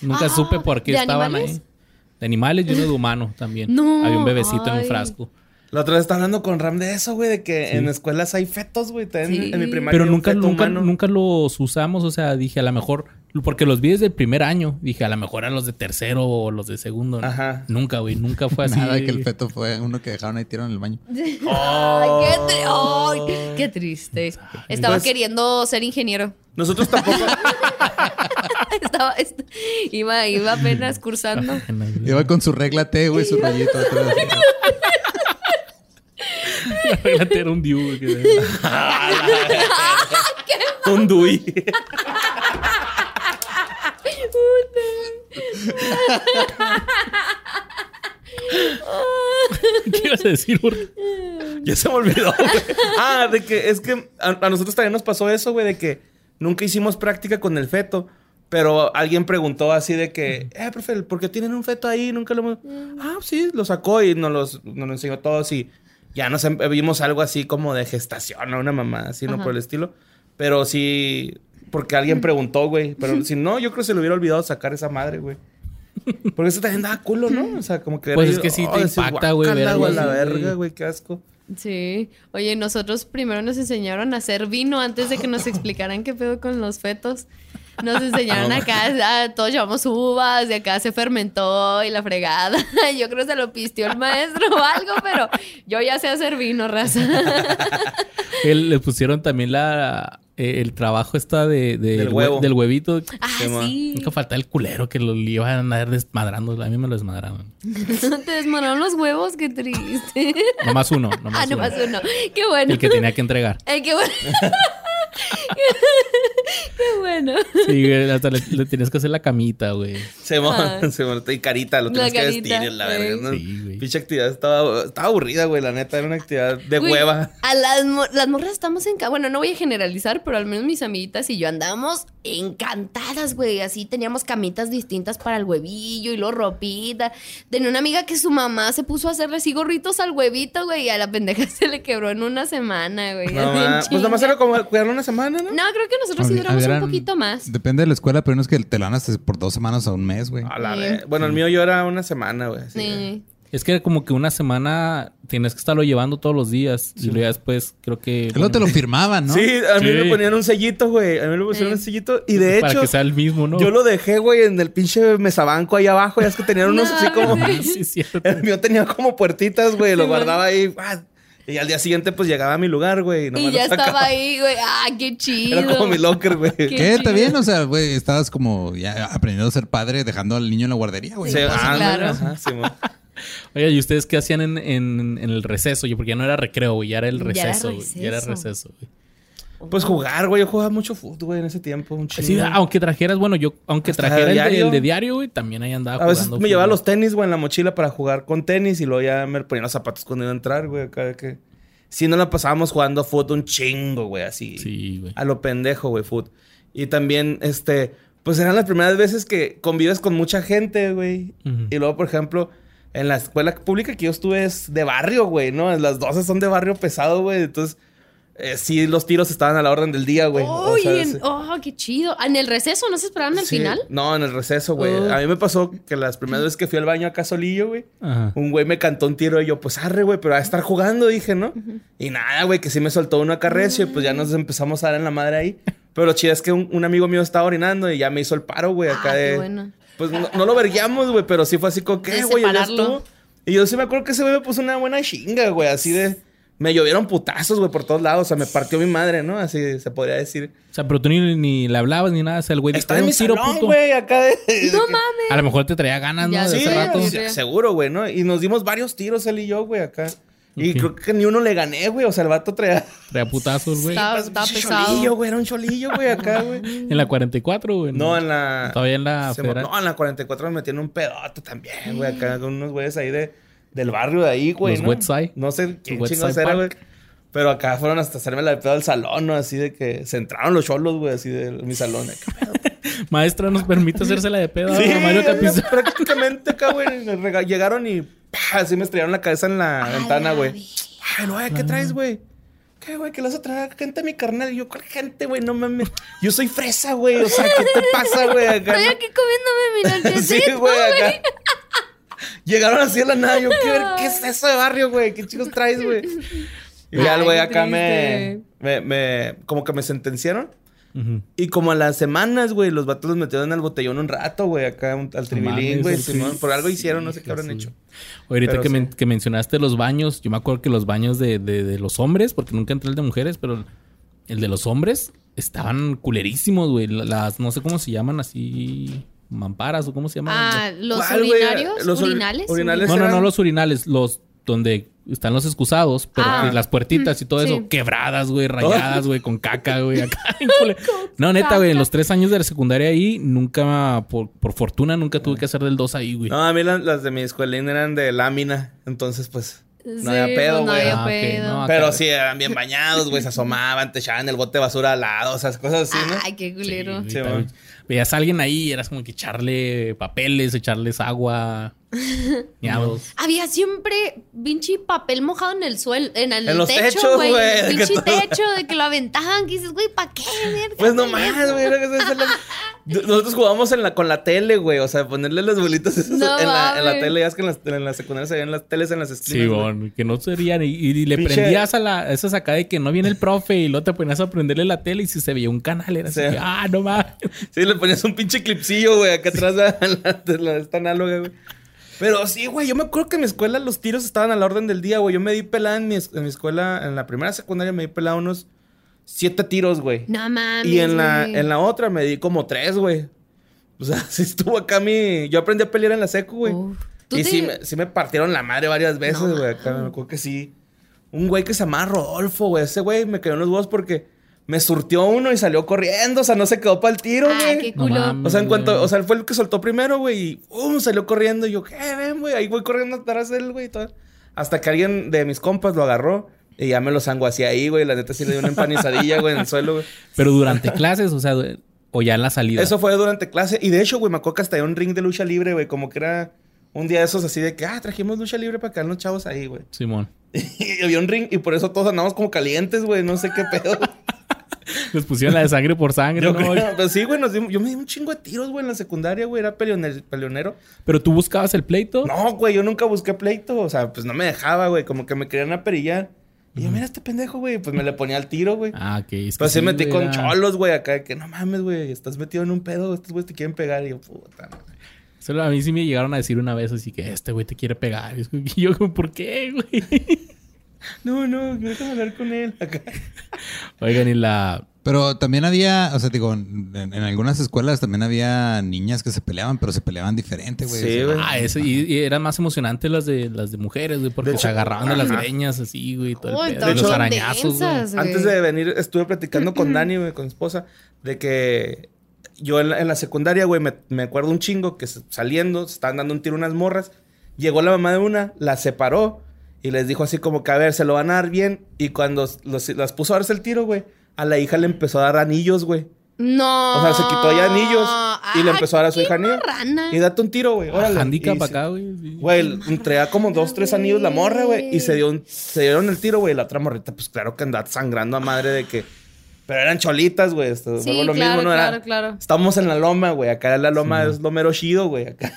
Nunca Ah, supe por qué ¿de estaban animales? ahí. De animales y uno de humano también. No, Había un bebecito en un frasco. La otra vez estaba hablando con Ram de eso, güey, de que en escuelas hay fetos, güey. También Sí. En mi primaria. Pero nunca, nunca, humano. nunca los usamos. O sea, dije a lo mejor... Porque los vi desde el primer año. Dije a lo mejor eran los de tercero o los de segundo. ¿no? Ajá. Nunca, güey. Nunca fue así. Nada, que el feto fue uno que dejaron ahí tirado en el baño. Oh. Ay, qué, ay, qué triste. Estaba Pues- queriendo ser ingeniero. Nosotros tampoco. Estaba, est- iba, iba apenas cursando. Iba con su regla T, güey, su rollito. atrás. Arréglate, era un diu. un Dewey. ¿Qué ibas a decir, Ur? Ya se me olvidó, güey. Ah, de que es que a, a nosotros también nos pasó eso, güey, de que nunca hicimos práctica con el feto. Pero alguien preguntó así de que, eh, profe, ¿por qué tienen un feto ahí? Nunca lo hemos. Ah, sí, lo sacó y nos, los, nos lo enseñó todos y ya nos em- vimos algo así como de gestación o una mamá, así, no Ajá. por el estilo. Pero sí, porque alguien preguntó, güey. Pero si no, yo creo que se le hubiera olvidado sacar esa madre, güey. Porque eso también da culo, ¿no? O sea, como que... Pues es que sí te impacta, güey, "Guácala, ver la así, güey". verga, güey, qué asco. Sí. Oye, nosotros primero nos enseñaron a hacer vino antes de que nos explicaran qué pedo con los fetos. Nos enseñaron acá, ah, todos llevamos uvas y acá se fermentó y la fregada. Yo creo que se lo pistió el maestro o algo, pero yo ya sé hacer vino, raza. Él- le pusieron también la eh, el trabajo esta de, de- Del hue- huevo. del huevito. Ah, Sí. Nunca falta el culero que lo iban a andar desmadrando. A mí me lo desmadraron. Te desmoronaron los huevos, qué triste. Nomás uno. Nomás ah, no uno. más uno. Qué bueno. El que tenía que entregar. El que bueno. qué bueno. Sí, güey, hasta le, le tenías que hacer la camita, güey. Se mo- Ah. se y carita, lo La tienes que vestir, la verga. ¿no? Sí, güey. Pinche actividad estaba, estaba aburrida, güey, la neta, era una actividad de Güey, hueva. A las, las morras estamos en... Bueno, no voy a generalizar, pero al menos mis amiguitas y yo andábamos encantadas, güey. Así teníamos camitas distintas para el huevillo y luego ropita. Tenía una amiga que su mamá se puso a hacerle así gorritos al huevito, güey. Y a la pendeja se le quebró en una semana, güey. No, pues chinga. nomás era como cuidarlo una semana, ¿no? No, creo que nosotros sí duramos un poquito más. Depende de la escuela, pero no es que te lo dan hasta por dos semanas o un mes, güey. A la Sí. ve- Bueno, el mío yo era una semana, güey. así. Sí. Es que como que una semana tienes que estarlo llevando todos los días. Y luego ya después creo que... Luego te lo firmaban, ¿no? Sí, a mí Sí. me ponían un sellito, güey. A mí me pusieron Eh. un sellito. Y de Para hecho, que sea el mismo, ¿no? yo lo dejé, güey, en el pinche mesabanco ahí abajo. Ya es que tenían unos No, así como... Sí, cierto. El mío tenía como puertitas, güey. Lo Sí, guardaba ahí. ah, Y al día siguiente, pues llegaba a mi lugar, güey. Y ya estaba ahí, güey. Ah, qué chido. Era como mi locker, güey. Qué ¿Qué? ¿Está chido. bien? O sea, güey, estabas como ya aprendiendo a ser padre dejando al niño en la guardería, güey. Sí, claro. ajá, Simón. Oye, ¿y ustedes qué hacían en, en- en el receso? Yo, porque ya no era recreo, güey. Ya era el receso, güey. Ya era receso. receso, güey. Pues jugar, güey. Yo jugaba mucho fútbol, güey, en ese tiempo. Un Sí, aunque trajeras, bueno, yo, aunque Hasta trajera el de, diario. el de diario, güey, también ahí andaba A veces jugando me llevaba fútbol. los tenis, güey, en la mochila para jugar con tenis y luego ya me ponía los zapatos cuando iba a entrar, güey. Acá de que... Si no la pasábamos jugando fútbol un chingo, güey, así. Sí, güey. A lo pendejo, güey, foot. Y también, este, pues eran las primeras veces que convives con mucha gente, güey. Y luego, por ejemplo, en la escuela pública que yo estuve es de barrio, güey, ¿no? Las 12 son de barrio pesado, güey. Entonces, eh, sí, los tiros estaban a la orden del día, güey. O Uy, sea, en- oh, qué chido. ¿En el receso no se esperaban al Sí. final? No, en el receso, güey. Oh. A mí me pasó que las primeras veces que fui al baño acá solillo, güey. Ajá. Un güey me cantó un tiro y yo, pues arre, güey, pero a estar jugando, dije, ¿no? Y nada, güey, que sí me soltó uno acá recio y pues ya nos empezamos a dar en la madre ahí. Pero lo chido es que un, un amigo mío estaba orinando y ya me hizo el paro, güey, acá Ah, de. qué bueno. Pues no, no lo verguiamos, güey, pero sí fue así como, ¿qué, De güey? Y yo sí me acuerdo que ese güey me puso una buena chinga, güey, así de. Me llovieron putazos, güey, por todos lados. O sea, me partió mi madre, ¿no? Así se podría decir. O sea, pero tú ni, ni le hablabas ni nada. O sea, el güey Estaba en "Oye, mi tiro, salón, puto". güey, acá de. No mames. A lo mejor te traía ganas, ¿no? Ya De Sí, rato. ya seguro, güey, ¿no? Y nos dimos varios tiros él y yo, güey, acá. Y creo que ni uno le gané, güey. O sea, el vato traía. Traía putazos, güey. Estaba- Pues, estaba pesado. Cholillo, güey, era un cholillo, güey, acá, güey. En la 44, güey. No, en la. Todavía en la se-. No, en la 44 me metieron un pedote también, güey, acá con unos güeyes ahí de, del barrio de ahí, güey. Los ¿no? Westside. No sé quién chingados era, güey. Pero acá fueron hasta hacerme la de pedo al salón, ¿no? Así de que se entraron los cholos, güey, así de mi salón. Maestra nos permite hacérsela de pedo Sí, a Mario Capiz- prácticamente acá, güey. Llegaron y ¡pah! así me estrellaron la cabeza en la ventana, güey. Ay, güey, ¿qué traes, güey? ¿Qué, güey? ¿Que le vas a traer gente a mi carnal? Y yo, ¿cuál gente, güey? No mames. Yo soy fresa, güey. O sea, ¿qué te pasa, güey? Acá, Estoy aquí comiéndome mi Sí, lonchecito, güey, güey. acá. Llegaron así a la nada. Yo, ¿qué, qué es eso de barrio, güey? ¿Qué chicos traes, güey? Y ya güey acá me, me, me... Como que me sentenciaron. Y como a las semanas, güey, los vatos los metieron al botellón un rato, güey, acá un- al tribilín, güey. sí. Por algo hicieron, no sé qué habrán Sí. hecho. Oye, ahorita Pero que, sí. men- que mencionaste los baños, yo me acuerdo que los baños de, de- de los hombres, porque nunca entré el de mujeres, pero el de los hombres estaban culerísimos, güey. Las, no sé cómo se llaman así, mamparas o cómo se llaman. Ah, los urinarios. Los ur- urinales. urinales. no, no, no los urinales, los donde están los excusados, pero Ah. las puertitas y todo Sí. eso, quebradas, güey, rayadas, güey, con caca, güey, acá. no, neta, güey, en los tres años de la secundaria ahí, nunca, por, por fortuna, nunca tuve que hacer del 2 ahí, güey. No, a mí la- las de mi escuelín eran de lámina. Entonces, pues, no Sí, había pedo, pues no güey. había Ah, ok, pedo. no, Pero acá- sí, eran bien bañados, güey. Se asomaban, te echaban el bote de basura al lado. O sea, cosas así, ¿no? Ay, qué culero. Sí. Veías a alguien ahí, eras como que echarle papeles, echarles agua. Había siempre pinche papel mojado en el suelo, en el En los techo, techos, güey. pinche todo- techo, de que lo aventaban, que dices, güey, ¿para qué, verga? Pues no hacer más, eso? güey. Nosotros jugábamos en la, con la tele, güey. O sea, ponerle las bolitas esas No en, la, en la mames. tele. Ya es que en, las- en la secundaria se veían las teles en las esquinas. Sí, güey. bon, que no serían. Y, y le Pinche- prendías a la, esas acá de que no viene el profe y luego te ponías a prenderle la tele y si se veía un canal era así, Sí. ah, no mames. Sí, le ponías un pinche clipsillo, güey, acá atrás de la, la- esta análoga, güey. Pero sí, güey, yo me acuerdo que en mi escuela los tiros estaban a la orden del día, güey. Yo me di pelada en mi, es- en mi escuela, en la primera secundaria me di pelada unos siete tiros, güey. No mames. Y en la, güey. en la otra me di como tres, güey. O sea, sí estuvo acá mi... Yo aprendí a pelear en la secu, güey. Uf. ¿Tú Y te- sí, me, sí me partieron la madre varias veces, No güey. acá me acuerdo que sí. Un güey que se llamaba Rodolfo, güey. Ese güey me cayó en los huevos porque me surtió uno y salió corriendo. O sea, no se quedó para el tiro, Ay, güey. qué No mames. O sea, en cuanto, o sea, él fue el que soltó primero, güey, y ¡um! salió corriendo. Y yo, ¿qué ven, güey? Ahí voy corriendo atrás de él, güey. y todo. Hasta que alguien de mis compas lo agarró y ya me lo sanguací ahí, güey. La neta sí le dio una empanizadilla, güey, en el suelo, güey. Pero durante clases, o sea, o ya en la salida. Eso fue durante clase. Y de hecho, güey, me acuerdo que hasta había un ring de lucha libre, güey. Como que era un día de esos así de que, ah, trajimos lucha libre para quedar los chavos ahí, güey. Simón. Y había un ring y por eso todos andamos como calientes, güey. No sé qué pedo. Les pusieron la de sangre por sangre, Yo ¿no? creo, sí, güey, nos dimos- yo me di un chingo de tiros, güey, en la secundaria, güey, era peleone- peleonero. Pero tú buscabas el pleito. No, güey, yo nunca busqué pleito, o sea, pues no me dejaba, güey, como que me querían aperillar. Y yo, mira este pendejo, güey, pues me le ponía al tiro, güey. Ah, ok. Es que Pues sí, metí güey, con era- cholos, güey, acá, que no mames, güey, estás metido en un pedo, estos güeyes te quieren pegar. Y yo, puta, madre. Solo a mí sí me llegaron a decir una vez así que este güey te quiere pegar. Y yo, como, ¿por qué, güey? No, no, déjame hablar con él. Acá. Oigan, y la... Pero también había, o sea, digo, en, en algunas escuelas también había niñas que se peleaban, pero se peleaban diferente, güey. Sí, güey. Ah, eso, y, y eran más emocionantes las de las de mujeres, güey, porque De se hecho, agarraban de las ajá. greñas así, güey, todo Uy, el pedo, todas de los arañazos, güey. densas, güey. Antes de venir, estuve platicando con Dani, güey, con mi esposa, de que yo en la, en la secundaria, güey, me, me acuerdo un chingo que saliendo, se estaban dando un tiro unas morras. Llegó la mamá de una, la separó y les dijo así como que, a ver, se lo van a dar bien. Y cuando los- las puso a darse el tiro, güey, a la hija le empezó a dar anillos, güey. No. O sea, se quitó ya anillos y le Ah, empezó a dar a su hija anillos. Y date un tiro, güey, órale. Handicap acá, güey. sí. Güey, traía como dos, tres anillos la morra, güey. Y se, dio un- se dieron el tiro, güey. La otra morrita, pues claro que andaba sangrando a madre de que. Pero eran cholitas, güey. Esto Sí, lo claro, mismo, ¿no? Era- claro, claro. Estamos en la loma, güey. Acá la loma es lo mero chido, güey. Acá.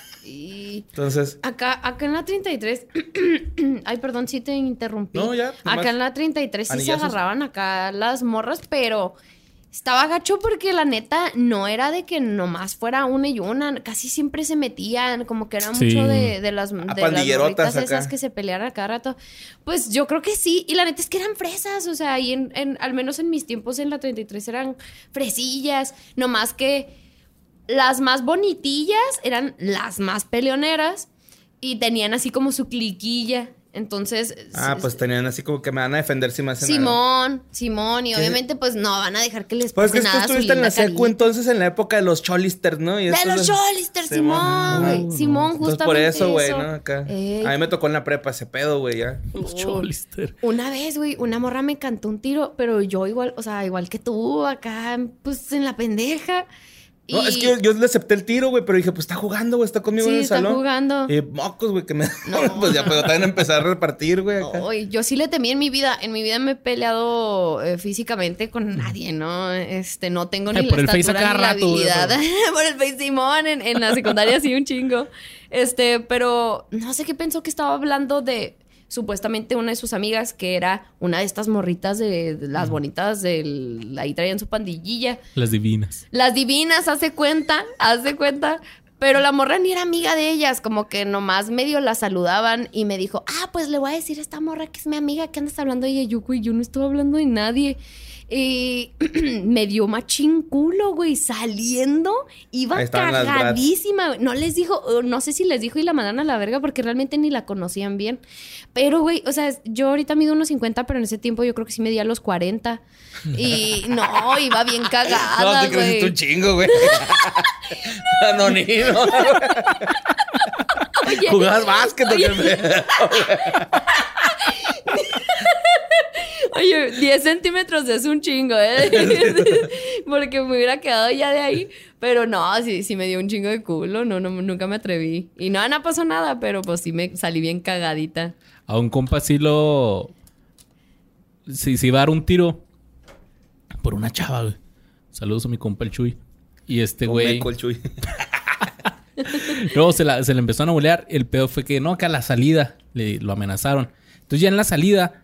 Entonces. acá, acá en la 33. Ay, perdón si te interrumpí. No, ya, nomás Acá en la 33 sí se agarraban acá las morras, pero. Estaba gacho porque la neta no era de que nomás fuera una y una, casi siempre se metían, como que era Sí. mucho de, de las, de las pandillerotas morritas esas que se pelearan a cada rato. Pues yo creo que sí, y la neta es que eran fresas, o sea, y en, en- al menos en mis tiempos en la 33 eran fresillas, nomás que las más bonitillas eran las más peleoneras y tenían así como su cliquilla. Entonces, Ah, pues tenían así como que me van a defender si me hacen. Simón, Simón, y ¿Qué? obviamente pues no van a dejar que les Pues es pase que tú nada estuviste en la secu entonces en la época de los cholisters, ¿no? Y De los Cholister, Simón, güey. Simón, Entonces justamente por eso, güey. ¿no? Acá. Ey. A mí me tocó en la prepa ese pedo, güey, ya. Los Cholister. Una vez, güey, una morra me cantó un tiro, pero yo igual, o sea, igual que tú, acá, pues en la pendeja. No, Y- es que yo, yo le acepté el tiro, güey, pero dije, pues está jugando, güey, está conmigo Sí, en el está salón. jugando. Y mocos, güey, que me. No. pues ya, pero también empecé a repartir, güey. Ay, yo sí le temí en mi vida. En mi vida me he peleado eh, físicamente con nadie, ¿no? Este, no tengo ni Ay, por la el Face a cada ni rato, habilidad. por el Face Simón en, en la secundaria sí un chingo. Este, pero no sé qué pensó que estaba hablando de supuestamente una de sus amigas que era una de estas morritas de, de las bonitas del ahí traían su pandillilla. Las divinas. Las divinas, hace cuenta, hace cuenta. Pero la morra ni era amiga de ellas, como que nomás medio la saludaban y me dijo, ah, pues le voy a decir a esta morra que es mi amiga, que andas hablando de ella. Y yo, no estoy hablando de nadie. Y me dio machín culo, güey, saliendo, iba cagadísima. No les dijo, no sé si les dijo y la mandaron a la verga porque realmente ni la conocían bien. Pero, güey, o sea, yo ahorita mido unos 50, pero en ese tiempo yo creo que sí medía los 40. Y no, iba bien No, cagada, te creciste un chingo, güey. Anonino. Oye, Jugabas básquet, ¿o qué Oye. Oye, 10 centímetros es un chingo, ¿eh? Porque me hubiera quedado ya de ahí. Pero no, sí, sí me dio un chingo de culo. No, no, nunca me atreví. Y no, no pasó nada, pero pues sí me salí bien cagadita. A un compa sí lo... Sí, sí iba a dar un tiro por una chava, güey. Saludos a mi compa el Chuy. Y este Con güey... el chuy. Luego se, la, se le empezaron a bolear. El pedo fue que no, que a la salida le, lo amenazaron. Entonces ya en la salida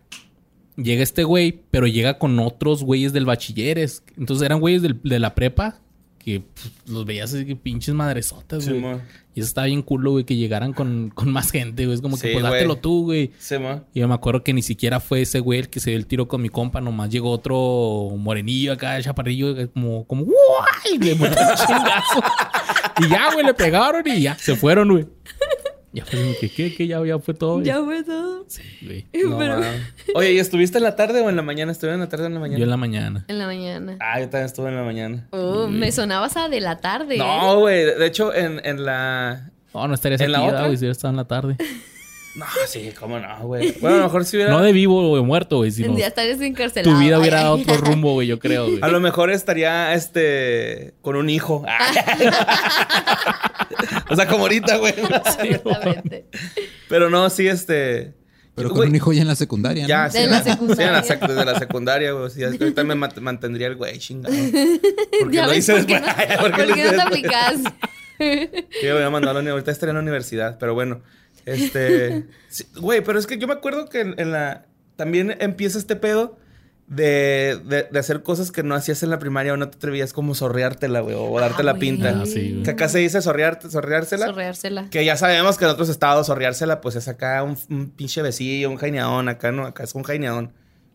llega este güey, pero llega con otros güeyes del bachilleres. Entonces eran güeyes del- de la prepa que pues, los veías así que pinches madresotas, güey. Simón. y eso estaba bien culo, güey, que llegaran con, con más gente, güey. Es como que Sí, pues dátelo tú, güey. Ma. Y yo me acuerdo que ni siquiera fue ese güey el que se dio el tiro con mi compa, nomás llegó otro morenillo acá, chaparrillo, como, como, ¡guay! Le metió un chingazo. y ya, güey, le pegaron y ya, se fueron, güey. Ya fue que, ¿qué? ¿Qué? Ya, ya fue todo. Ya fue todo. Sí, güey. No, Pero- mames. Oye, ¿y estuviste en la tarde o en la mañana? Estuve en la tarde o en la mañana. Yo en la mañana. En la mañana. Ah, yo también estuve en la mañana. Oh, me sonabas a de la tarde. ¿eh? No, güey. De hecho, en, en la. No, no estarías ¿En aquí, la ¿verdad, otra? güey, si hubiera estado en la tarde. No, sí, cómo no, güey. Bueno, a lo mejor si hubiera. No de vivo o de muerto, güey, sino Ya estarías encarcelado. tu vida hubiera dado otro rumbo, güey, yo creo, güey. A lo mejor estaría, este, con un hijo. o sea, como ahorita, güey. Exactamente. Pero no, sí, este. Pero con Güey, un hijo ya en la secundaria. ¿no? Ya, De sí, la sí, secundaria. en la desde la secundaria, güey. Sí, ahorita me mat- mantendría el güey, chingado. Porque Ya lo hice ¿por qué después. no, ¿Por qué no te aplicas? Sí, me voy a mandar a la universidad. Ahorita estaría en la universidad, pero bueno. Este. sí, Güey, pero es que yo me acuerdo que en, en la. También empieza este pedo de, de, de hacer cosas que no hacías en la primaria o no te atrevías como sorreártela, güey, o darte la güey. pinta. Ah, sí, güey. Que acá se dice sorrearte, sorreársela. Sorreársela. Que ya sabemos que en otros estados sorreársela, pues es acá un, un pinche besillo, un jaineadón. Acá no, acá es un jaineadón.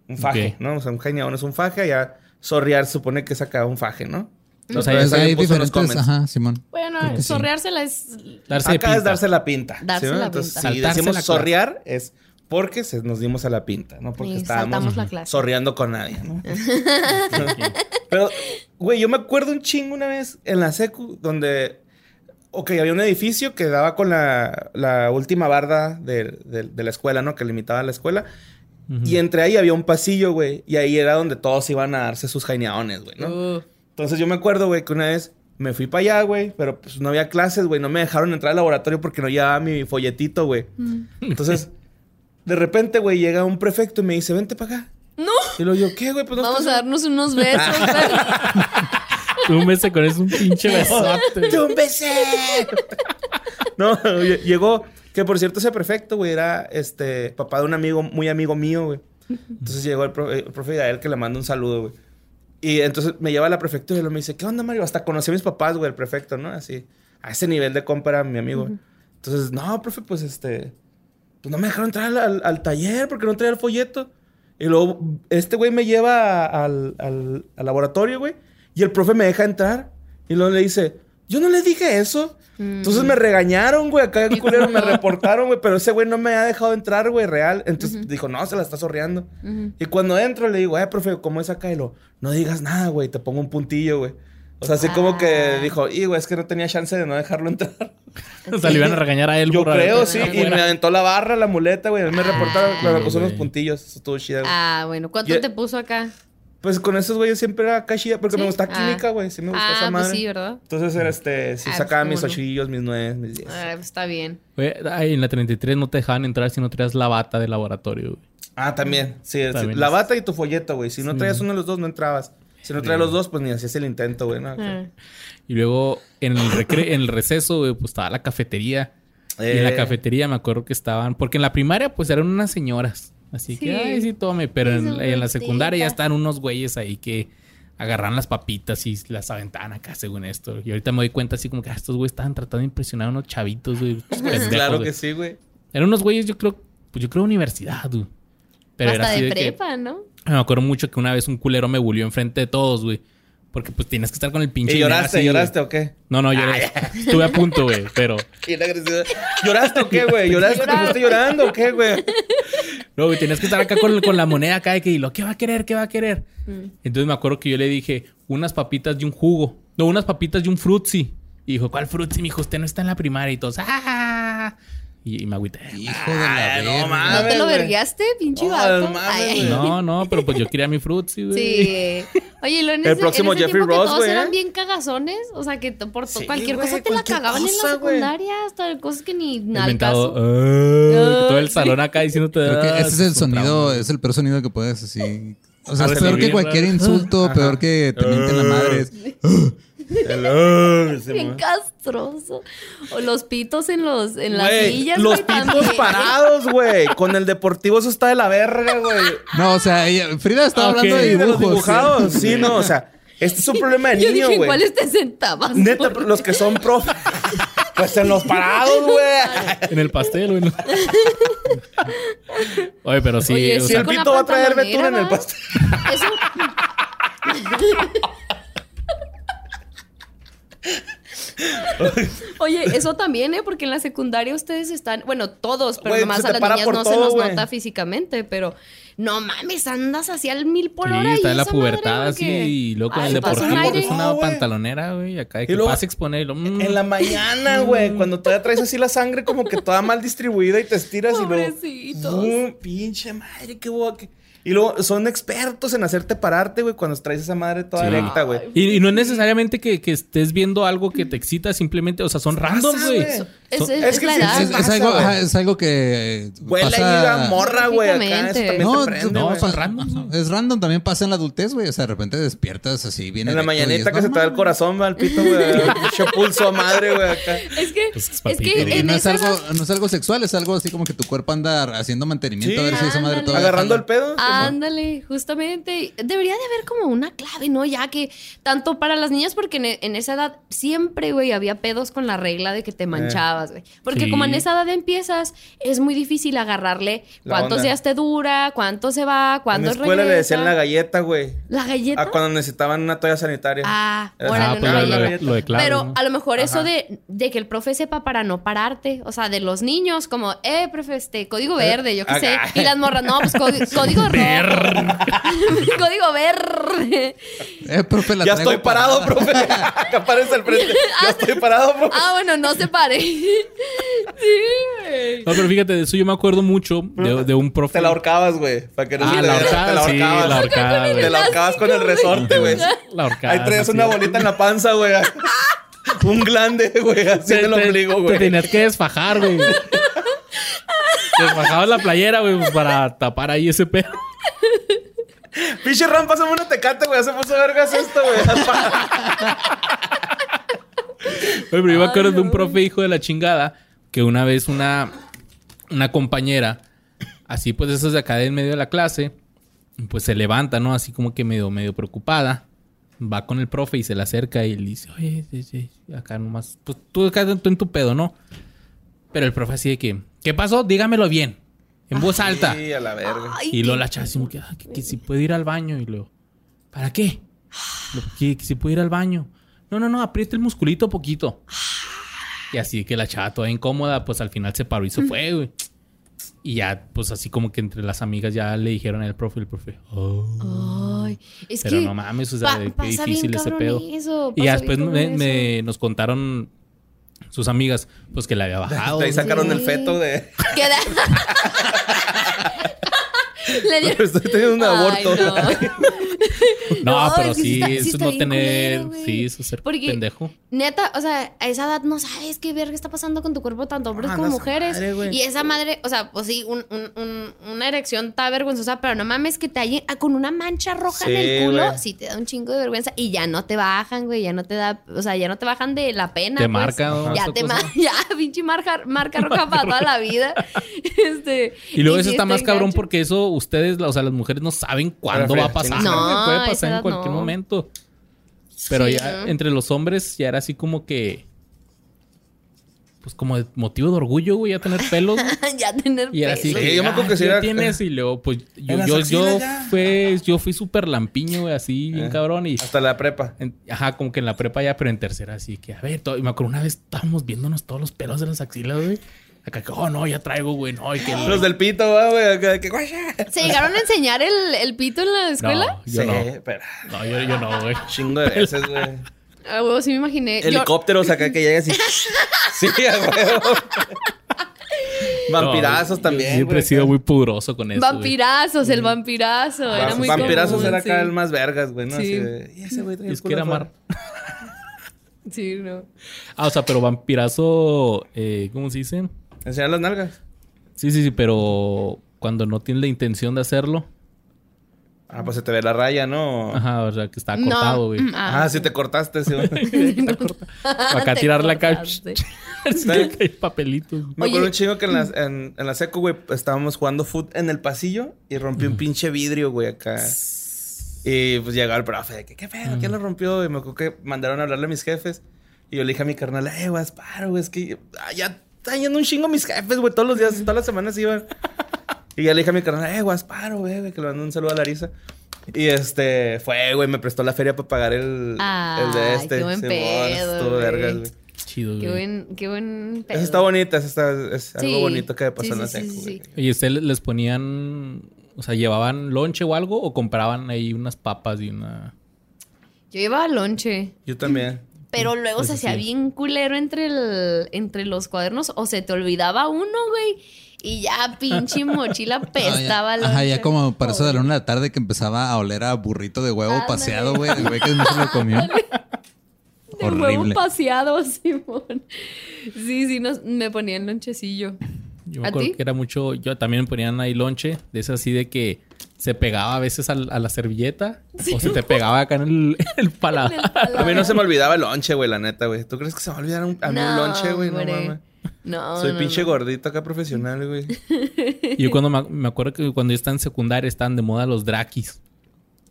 Un faje. ¿no? O sea, un jaineadón es un faje, allá sorrear supone que es acá un faje, ¿no? O sea, Pues hay diferentes, ajá, Simón. Bueno, sí. sorreársela es. Darse Acá es darse la pinta. Darse la Entonces, pinta. si Saltarse decimos sorrear es porque se nos dimos a la pinta, no porque Sí, estábamos saltamos la clase. sorreando con nadie, ¿no? Pero, güey, yo me acuerdo un chingo una vez en la secu donde, ok, había un edificio que daba con la, la última barda de, de- de la escuela, ¿no? Que limitaba la escuela. Y entre ahí había un pasillo, güey. Y ahí era donde todos iban a darse sus jaineadones, güey, ¿no? Uh, Entonces yo me acuerdo, güey, que una vez me fui para allá, güey, pero pues no había clases, güey. No me dejaron entrar al laboratorio porque no llevaba mi folletito, güey. Entonces, de repente, güey, llega un prefecto y me dice, vente para acá. ¡No! Y luego yo, ¿qué, güey? Pues Vamos a darnos unos besos. Tú un beso con eso, un pinche besote. ¡Yo un besé! no, lle- llegó, que por cierto ese prefecto, güey, era este papá de un amigo, muy amigo mío, güey. Entonces llegó el, profe, el profe Gael que le manda un saludo, güey. Y entonces me lleva a la prefectura y él me dice, ¿qué onda, Mario? Hasta conocí a mis papás, güey, el prefecto, ¿no? Así, a ese nivel de compa era mi amigo. Entonces, no, profe, pues este, pues no me dejaron entrar al, al- al taller porque no traía el folleto. Y luego este güey me lleva a- al, al- al laboratorio, güey. Y el profe me deja entrar. Y luego le dice, yo no le dije eso. Entonces me regañaron, güey. Acá el culero me reportaron, güey. Pero ese güey no me ha dejado entrar, güey, real. Entonces dijo, no, se la está sorreando. Y cuando entro le digo, eh, profe, ¿cómo es acá? Y lo, no digas nada, güey. Te pongo un puntillo, güey. O sea, así como que Ah. dijo, y güey, es que no tenía chance de no dejarlo entrar. O sea, le iban a regañar a él Yo por creo, sí. Y me aventó la barra, la muleta, güey. A mí me reportaron, Ah, pero me puso unos puntillos. Eso estuvo chido. güey. ah, bueno. ¿Cuánto Yo- te puso acá? Pues con esos güeyes siempre era acá chida, porque ¿Sí? me gusta Ah. química, güey. Sí me gusta Ah, esa pues madre. sí, ¿verdad? Entonces era este, sí Ah, sacaba pues, mis cómo no. ochillos, mis nueve, mis diez. Ah, está bien. Güey, ay, en la 33 no te dejaban entrar si no traías la bata de laboratorio, güey. Ah, también. Sí, sí. También la es- bata y tu folleto, güey. Si no Sí. traías uno de los dos, no entrabas. Si no traías los dos, pues ni hacías el intento, güey. ¿no? Ah. Y luego en el, recre- en el receso, güey, pues estaba la cafetería. Y en la Eh, cafetería me acuerdo que estaban... Porque en la primaria, pues eran unas señoras. Así que, Sí. ay, sí, tome. Pero en, la secundaria ya están unos güeyes ahí que agarran las papitas y las aventaban acá, según esto. Y ahorita me doy cuenta así como que ah, estos güeyes estaban tratando de impresionar a unos chavitos, güey. pendejos, Claro güey. que sí, güey. Eran unos güeyes, yo creo... Pues yo creo universidad, güey. Pero era Hasta así de de que... prepa, ¿no? Me acuerdo mucho que una vez un culero me bulió enfrente de todos, güey. Porque pues tienes que estar con el pinche... ¿Y lloraste? así, ¿Lloraste o qué? No, no, lloré. Estuve a punto, güey, pero... ¿Lloraste o qué, güey? ¿Lloraste? ¿Te fuiste llorando o qué, güey? No, güey, tenías que estar acá con, con la moneda acá de que, ¿y lo qué va a querer? ¿Qué va a querer? Mm. Entonces me acuerdo que yo le dije, unas papitas y un jugo. No, unas papitas y un frutzi. Y dijo, ¿cuál frutzi? Mi hijo, usted no está en la primaria. Y todos, ¡ah! Y, y me agüité. Hijo de la Ay, no mames. ¿No te lo güey. verguiaste, pinche No, vato? No, no, pero pues yo quería mi frutzi, güey. Sí. Oye, lo en El ese, próximo en ese Jeffrey Ross, todos güey, eran ¿eh? bien cagazones. O sea, que por Sí, cualquier güey, cosa te la cualquier cagaban en cosa, la güey. secundaria. Hasta cosas que ni El al mentado, caso. "Ah", todo el salón acá diciéndote. Creo que "Ah, ese es el sonido, trauma". es el peor sonido que puedes así. O sea, Ah, es peor que cualquier insulto, peor que te mienten la madre. Es- Hello, Bien mo. castroso. O los pitos en los en las Güey, sillas. los güey, pitos también. parados, güey. Con el deportivo eso está de la verga, güey. No, o sea, ella- Frida estaba hablando de Sí, de dibujos. los dibujados. Sí, no, o sea, este es un problema de Yo niño, güey. ¿cuáles te sentabas? Neta, los que son profe. Pues en los parados, güey. En el pastel, güey. Oye, pero sí. Oye, Si sea, el pito va a traer betún en el pastel. Eso. Oye, eso también, ¿eh? Porque en la secundaria ustedes están, bueno, todos, pero nomás se a las niñas no se nos nota físicamente, pero no mames, andas hacia el mil por Sí, hora. está y en la pubertad así que- y luego con Ay, el deportivo un es aire. una No, pantalonera, güey, acá de Y que luego- vas a exponer lo, mm. En la mañana, güey, cuando todavía traes así la sangre como que toda mal distribuida y te estiras y luego... Pinche madre, qué boca. Y luego son expertos en hacerte pararte, güey, cuando traes esa madre toda Sí. recta, güey. Y, y no es necesariamente que, que estés viendo algo que te excita, simplemente, o sea, son random, güey. Güey. Es, es- Es es que la sí, edad. Es, es pasa, algo, güey. ajá, es algo que Huele pasa- morra, güey. Acá, eso Prácticamente. también No, te prende, no, güey. son random. Es random, también pasa en la adultez, güey. O sea, de repente despiertas así, viene. En la mañanita que se te da el corazón, al pito, güey. Pinche pulso a madre, güey, acá. Es que, Pues es es papito, que güey. en no es esa algo, edad- no es algo sexual, es algo así como que tu cuerpo anda haciendo mantenimiento Sí, a ver si esa madre todavía Agarrando el pedo. Ándale, justamente. Debería de haber como una clave, ¿no? Ya que tanto para las niñas, porque en, en esa edad siempre, güey, había pedos con la regla de que te güey. Porque Sí. como en esa edad empiezas, es muy difícil agarrarle La cuántos onda. días te dura, cuánto se va, En cuándo la escuela le regresa. decían la galleta, güey. ¿La galleta? Ah, cuando necesitaban una toalla sanitaria. Ah, órale, Ah, una pues lo, la lo- de Pero ¿no? a lo mejor eso de, de que el profe sepa para no pararte, o sea, de los niños, como, eh, profe, este, código verde, yo qué sé. Ajá. Y las morras, no, pues código, rojo. código verde. Eh, profe, la ya estoy parado, parada. profe. Acá aparece al frente. Ya estoy parado, profe. Ah, bueno, no se pare. Sí, güey. No, pero fíjate, de eso yo me acuerdo mucho de, de un profe. Te la ahorcabas, güey. Para que no Ah, se te la ahorcada, Te la sí, ahorcabas. la ahorcada, güey. Te la ahorcabas con el resorte, güey. La ahorcada, Ahí traías sí, una sí. bolita en la panza, güey. Un glande, güey. Así en el Te- te- ombligo, Te güey. tenías que desfajar, güey. Desfajabas la playera, güey, pues, para tapar ahí ese pedo. Pinche Ram, pásame una tecate, güey. Se puso vergas esto, güey. Oye, pero yo me acuerdo de un profe hijo de la chingada que una vez una, una compañera, así pues esos de acá en medio de la clase, pues se levanta, ¿no? Así como que medio, medio preocupada. Va con el profe y se le acerca y le dice, oye, sí, sí, acá nomás, pues tú acá tú en tu pedo, ¿no? Pero el profe así de que, ¿qué pasó? Dígamelo bien, en voz alta. Sí, a la verga. Ay, Y luego la chava así como que, "Ah, que, que si puede ir al baño. Y luego, ¿para qué? Lo- Que, que si puede ir al baño. No, no, no, aprieta el musculito poquito. Y así que la chava toda incómoda, pues al final se paró y se fue, güey. Y ya, pues así como que entre las amigas ya le dijeron al profe, el profe, "Oh". Ay, es Pero que no mames, o sea, pa- qué difícil ese pedo. eso, y ya después me, nos contaron sus amigas, pues que le había bajado. Ahí sacaron Sí. el feto de. Queda- Le dio- Estoy teniendo un Ay, aborto. No, No, pero es que sí sí, está- sí eso es está no tener, culero, sí, eso es ser Porque- pendejo. Neta, o sea, a esa edad no sabes qué verga está pasando con tu cuerpo, tanto hombres Ah, como no, mujeres. madre, y esa madre, o sea, pues sí, un- un- un- una erección está vergonzosa, pero no mames que te hallen ah, con una mancha roja en el culo, sí te da un chingo de vergüenza y ya no te bajan, güey, ya no te da, o sea, ya no te bajan de la pena. Te pues. marca, ¿no? Ya te marca, ya, pinche marca, marca roja para toda la vida. Este, Y luego eso sí está más cabrón porque eso ustedes, o sea, las mujeres no saben cuándo va a pasar. chingas. Güey. Puede a esa pasar en cualquier no. momento. Pero Sí, ya ¿no? entre los hombres ya era así como que pues como de motivo de orgullo, güey, ya tener pelos. ya tener Y era así, pelos. Sí, que, yo me acuerdo "Ah, que sí ¿qué era- tienes y luego pues yo yo, yo fue yo fui súper lampiño, güey, así bien Eh. cabrón y Hasta la prepa. en- ajá, como que en la prepa ya, pero en tercera así que a ver, todo- y me acuerdo una vez estábamos viéndonos todos los pelos de las axilas, güey. Acá que, oh, no, ya traigo, güey, no, y que el- Los del pito, va, güey. Acá, que guaya. ¿Se llegaron a enseñar el, el pito en la escuela? No, yo sí, no. pero. No, yo, yo no, güey. Chingo de veces, güey. Ah, huevo, sí me imaginé. Yo- Helicópteros acá que llegas y. sí, a huevo. Vampirazos No, también. yo Siempre güey, he sido muy pudoroso con eso. güey. Vampirazos, el vampirazo. Era muy Vampirazos común, era acá sí. el más vergas, güey, ¿no? Sí. Así de, y ese güey trae es que era mar. Sí, no. Ah, o sea, pero vampirazo, eh, ¿cómo se dice? Enseñar las nalgas. Sí, sí, sí, pero cuando no tienes la intención de hacerlo. Ah, pues se te ve la raya, ¿no? Ajá, o sea, que está No. cortado, güey. Mm, Ah, sí te cortaste, sí. Acá Te tirarle acá. Así que hay papelitos. Me Oye. acuerdo un chingo que en la, en, en la seco, güey, estábamos jugando foot en el pasillo y rompí un pinche vidrio, güey, acá. Y pues llegó el profe, de que, ¿qué pedo? ¿Quién lo rompió? Y me acuerdo que mandaron a hablarle a mis jefes. Y yo le dije a mi carnal, eh, güey, paro, güey, es que ah, ya están yendo un chingo mis jefes, güey, todos los días, todas las semanas iban. Y ya le dije a mi carnal, eh, Guasparo, güey, que le mandó un saludo a Larisa. Y este, fue, güey, me prestó la feria para pagar el, el de este. qué buen pedo, estuvo güey. vergas, güey. Chido, Qué buen, qué buen pedo. Esa está bonita, esa está, es algo Sí. bonito que pasó Sí, en la sí, sí, seco, sí, güey. Oye, ¿ustedes les ponían, o sea, llevaban lonche o algo o compraban ahí unas papas y una... Yo llevaba lonche. Yo también. Pero luego se hacía sí. bien culero entre, el, entre los cuadernos o se te olvidaba uno, güey. Y ya pinche mochila pestaba Ah, ya. Ajá, ya como para eso de la una de la tarde que empezaba a oler a burrito de huevo Ándale. paseado, güey. El güey que no se lo comió. O El huevo Horrible. paseado, Simón. Sí, sí, nos, me ponía el lonchecillo. Yo me ¿A acuerdo ti? que era mucho. Yo también me ponían ahí lonche, de eso así de que se pegaba a veces al- a, la servilleta o se te pegaba acá en el, el paladar. A mí no se me olvidaba el lonche, güey, la neta, güey. ¿Tú crees que se me va a un, a mí un lonche, güey? No mames. No, Soy no, pinche no. gordito acá profesional, güey. Yo cuando me, me acuerdo que cuando yo estaba en secundaria estaban de moda los drakis.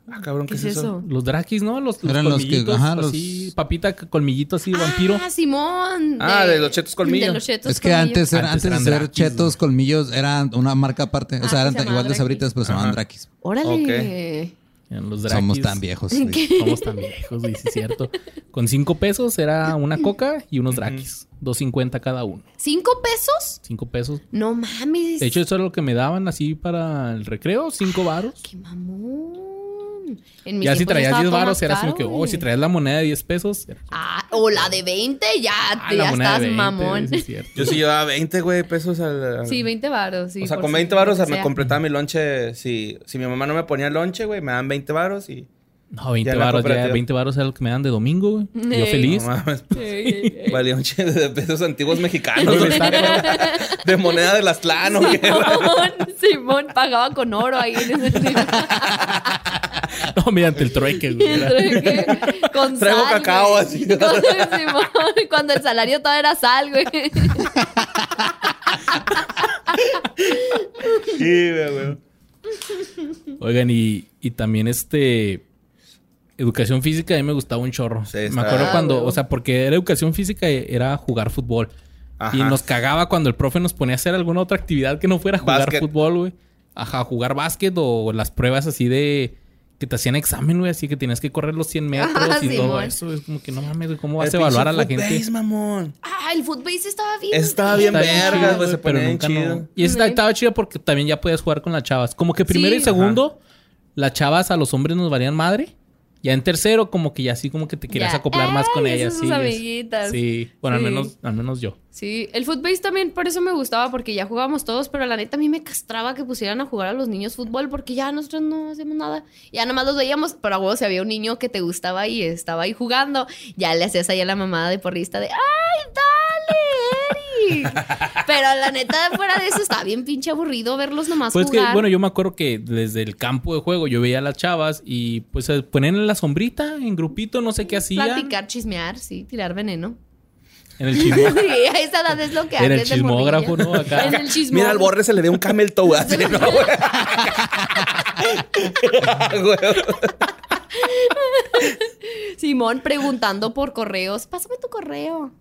Ah, cabrón, ¿Qué es eso? Los drakis, ¿no? Los, los Eran los que- ajá, los- así, papita, colmillito así, vampiro. Ah, Simón. Ah, de los chetos colmillo. De los chetos Es que antes, era- Antes antes de ser Drakis, chetos, colmillos, eran una marca aparte. O Ah, sea, eran se igual de sabritas, pero se llamaban Ajá. Drakis. Órale. Eran los drakis. Somos tan viejos. ¿En güey. qué? Somos tan viejos, sí es cierto. Con cinco pesos era una coca y unos drakis. Dos cincuenta cada uno. ¿Cinco pesos? Cinco pesos. No mames. De hecho, eso era lo que me daban así para el recreo, cinco varos. ¡Qué mamón! En mis Ya si traías estaba 10 todo varos más era así caro, que, oh, si traías la moneda de 10 pesos. Ah, o la de 20, ya, Ah, ya la moneda estás de 20, mamón. es. Yo sí llevaba 20, güey, pesos al... al- Sí, 20 varos. Sí, o sea, con si 20 lo varos me completaba mi lonche. Si, si mi mamá no me ponía lonche, güey, me dan 20 varos y... No, 20 Ya en la varos, ya, cooperativa. 20 varos era lo que me dan de domingo, güey. Y Yo feliz. No mames. Valía un chingo de pesos antiguos mexicanos, güey. De moneda de las tlano, güey. Simón, Simón pagaba con oro ahí en ese tiempo. No, mediante el trueque, güey. era- Con Traigo sal, cacao, güey. así. Con- Simón, cuando el salario todo era sal, güey. Sí, güey, güey. Oigan, y, y también este. Educación física a mí me gustaba un chorro. Sí, me acuerdo cuando, o sea, porque era educación física y era jugar fútbol. Ajá. Y nos cagaba cuando el profe nos ponía a hacer alguna otra actividad que no fuera jugar Básquet. fútbol, güey. Ajá, jugar básquet o las pruebas así de que te hacían examen, güey, así que tenías que correr los 100 metros Ah, y todo eso. Es como que no mames, güey, ¿cómo vas El a evaluar a la gente? footbase, mamón. Ah, el footbase estaba bien. Estaba bien vergas, güey. Se pero nunca no- chido. Y esta Ujú. estaba chido porque también ya podías jugar con las chavas. Como que primero Sí. y segundo, las chavas a los hombres nos valían madre. Ya en tercero, como que ya así como que te querías Ya. acoplar más con ellas. Sí, sus amiguitas. Sí, bueno, Sí. Al, menos, al menos yo. Sí, el footbase también por eso me gustaba porque ya jugábamos todos, pero la neta a mí me castraba que pusieran a jugar a los niños fútbol porque ya nosotros no hacemos nada. Ya nada más los veíamos, pero a huevo si había un niño que te gustaba y estaba ahí jugando, ya le hacías ahí a la mamada de porrista de ¡Ay, dale, Eric! Pero la neta, fuera de eso, estaba bien pinche aburrido verlos nomás Pues que, jugar. bueno, yo me acuerdo que desde el campo de juego yo veía a las chavas y pues se ponían en la sombrita, en grupito, no sé qué hacían. Platicar, chismear, sí, tirar veneno. En el chismo. Sí, a esa edad es lo que En el chismógrafo. ¿no? Acá. En el chismógrafo. Mira, al borre se le dio un camel toe así, ¿no. Simón preguntando por correos. Pásame tu correo.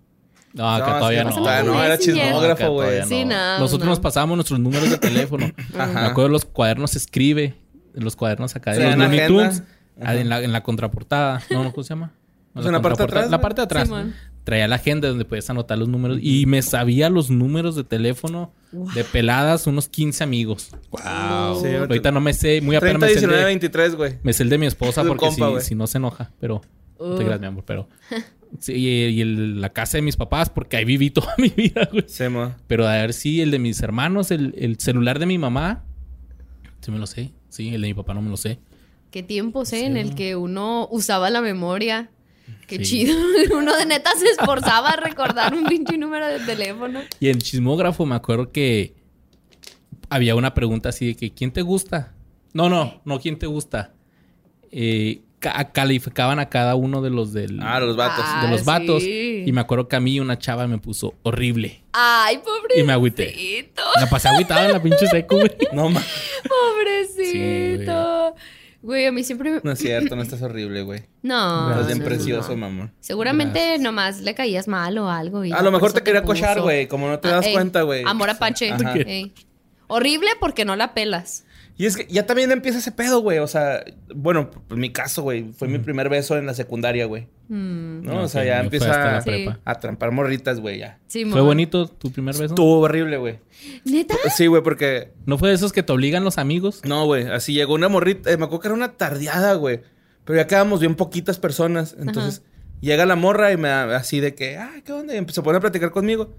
No, No, todavía no. todavía no, era chismógrafo, güey. Sí, no, Nosotros no. nos pasábamos nuestros números de teléfono. Me acuerdo los cuadernos se escribe. Los cuadernos acá de Sí, los en la Looney. Tunes. ah, En la, en la contraportada. No, no, ¿cómo se llama? No, Pues en la parte de contraportada. atrás, La parte de atrás. Traía la agenda donde podías anotar los números. Y me sabía los números de teléfono de peladas, unos 15 amigos. Wow. Sí, Ahorita no me sé, muy apenas 30, me sé, el 19, de, 23, güey. me sé el de mi esposa porque compa, si, no se enoja, pero no te creas, mi amor, pero sí, y, y el- la casa de mis papás porque ahí viví toda mi vida, güey. Sí, mo. Pero a ver si el de mis hermanos, el, el celular de mi mamá, sí me lo sé. Sí, el de mi papá no me lo sé. Qué tiempos, ¿eh? En el que uno usaba la memoria. Qué Sí. chido. Uno de neta se esforzaba a recordar un pinche número de teléfono. Y en chismógrafo me acuerdo que había una pregunta así de que ¿quién te gusta? No, no, no, ¿quién te gusta? Eh, ca- calificaban a cada uno de los del Ah, los vatos. Ah, de los vatos. sí. Y me acuerdo que a mí una chava me puso horrible. Ay, pobrecito. Y me agüité. Me pasé agüitada en la pinche seco, güey. No, ma. Pobrecito. Güey, a mí siempre... No es cierto, no estás horrible, güey. No. Estás bien no, precioso, no. mamón. Seguramente nomás le caías mal o algo. y A lo mejor te quería cochar, güey. Como no te Ah, das ey, cuenta, güey. Amor apache. Horrible porque no la pelas. Y es que ya también empieza ese pedo, güey. O sea, bueno, en mi caso, güey, fue mi primer beso en la secundaria, güey. Mm, ¿No? o sea, ya empieza la a, Sí. a trampar morritas, güey, ya. sí, ¿Fue bonito tu primer beso? Estuvo horrible, güey. ¿Neta? Sí, güey, porque... ¿No fue de esos que te obligan los amigos? No, güey. Así llegó una morrita. eh, me acuerdo que era una tardeada, güey. Pero ya quedábamos bien poquitas personas. Entonces, llega la morra y me así de que, ah, ¿qué onda? Y empezó a poner a platicar conmigo.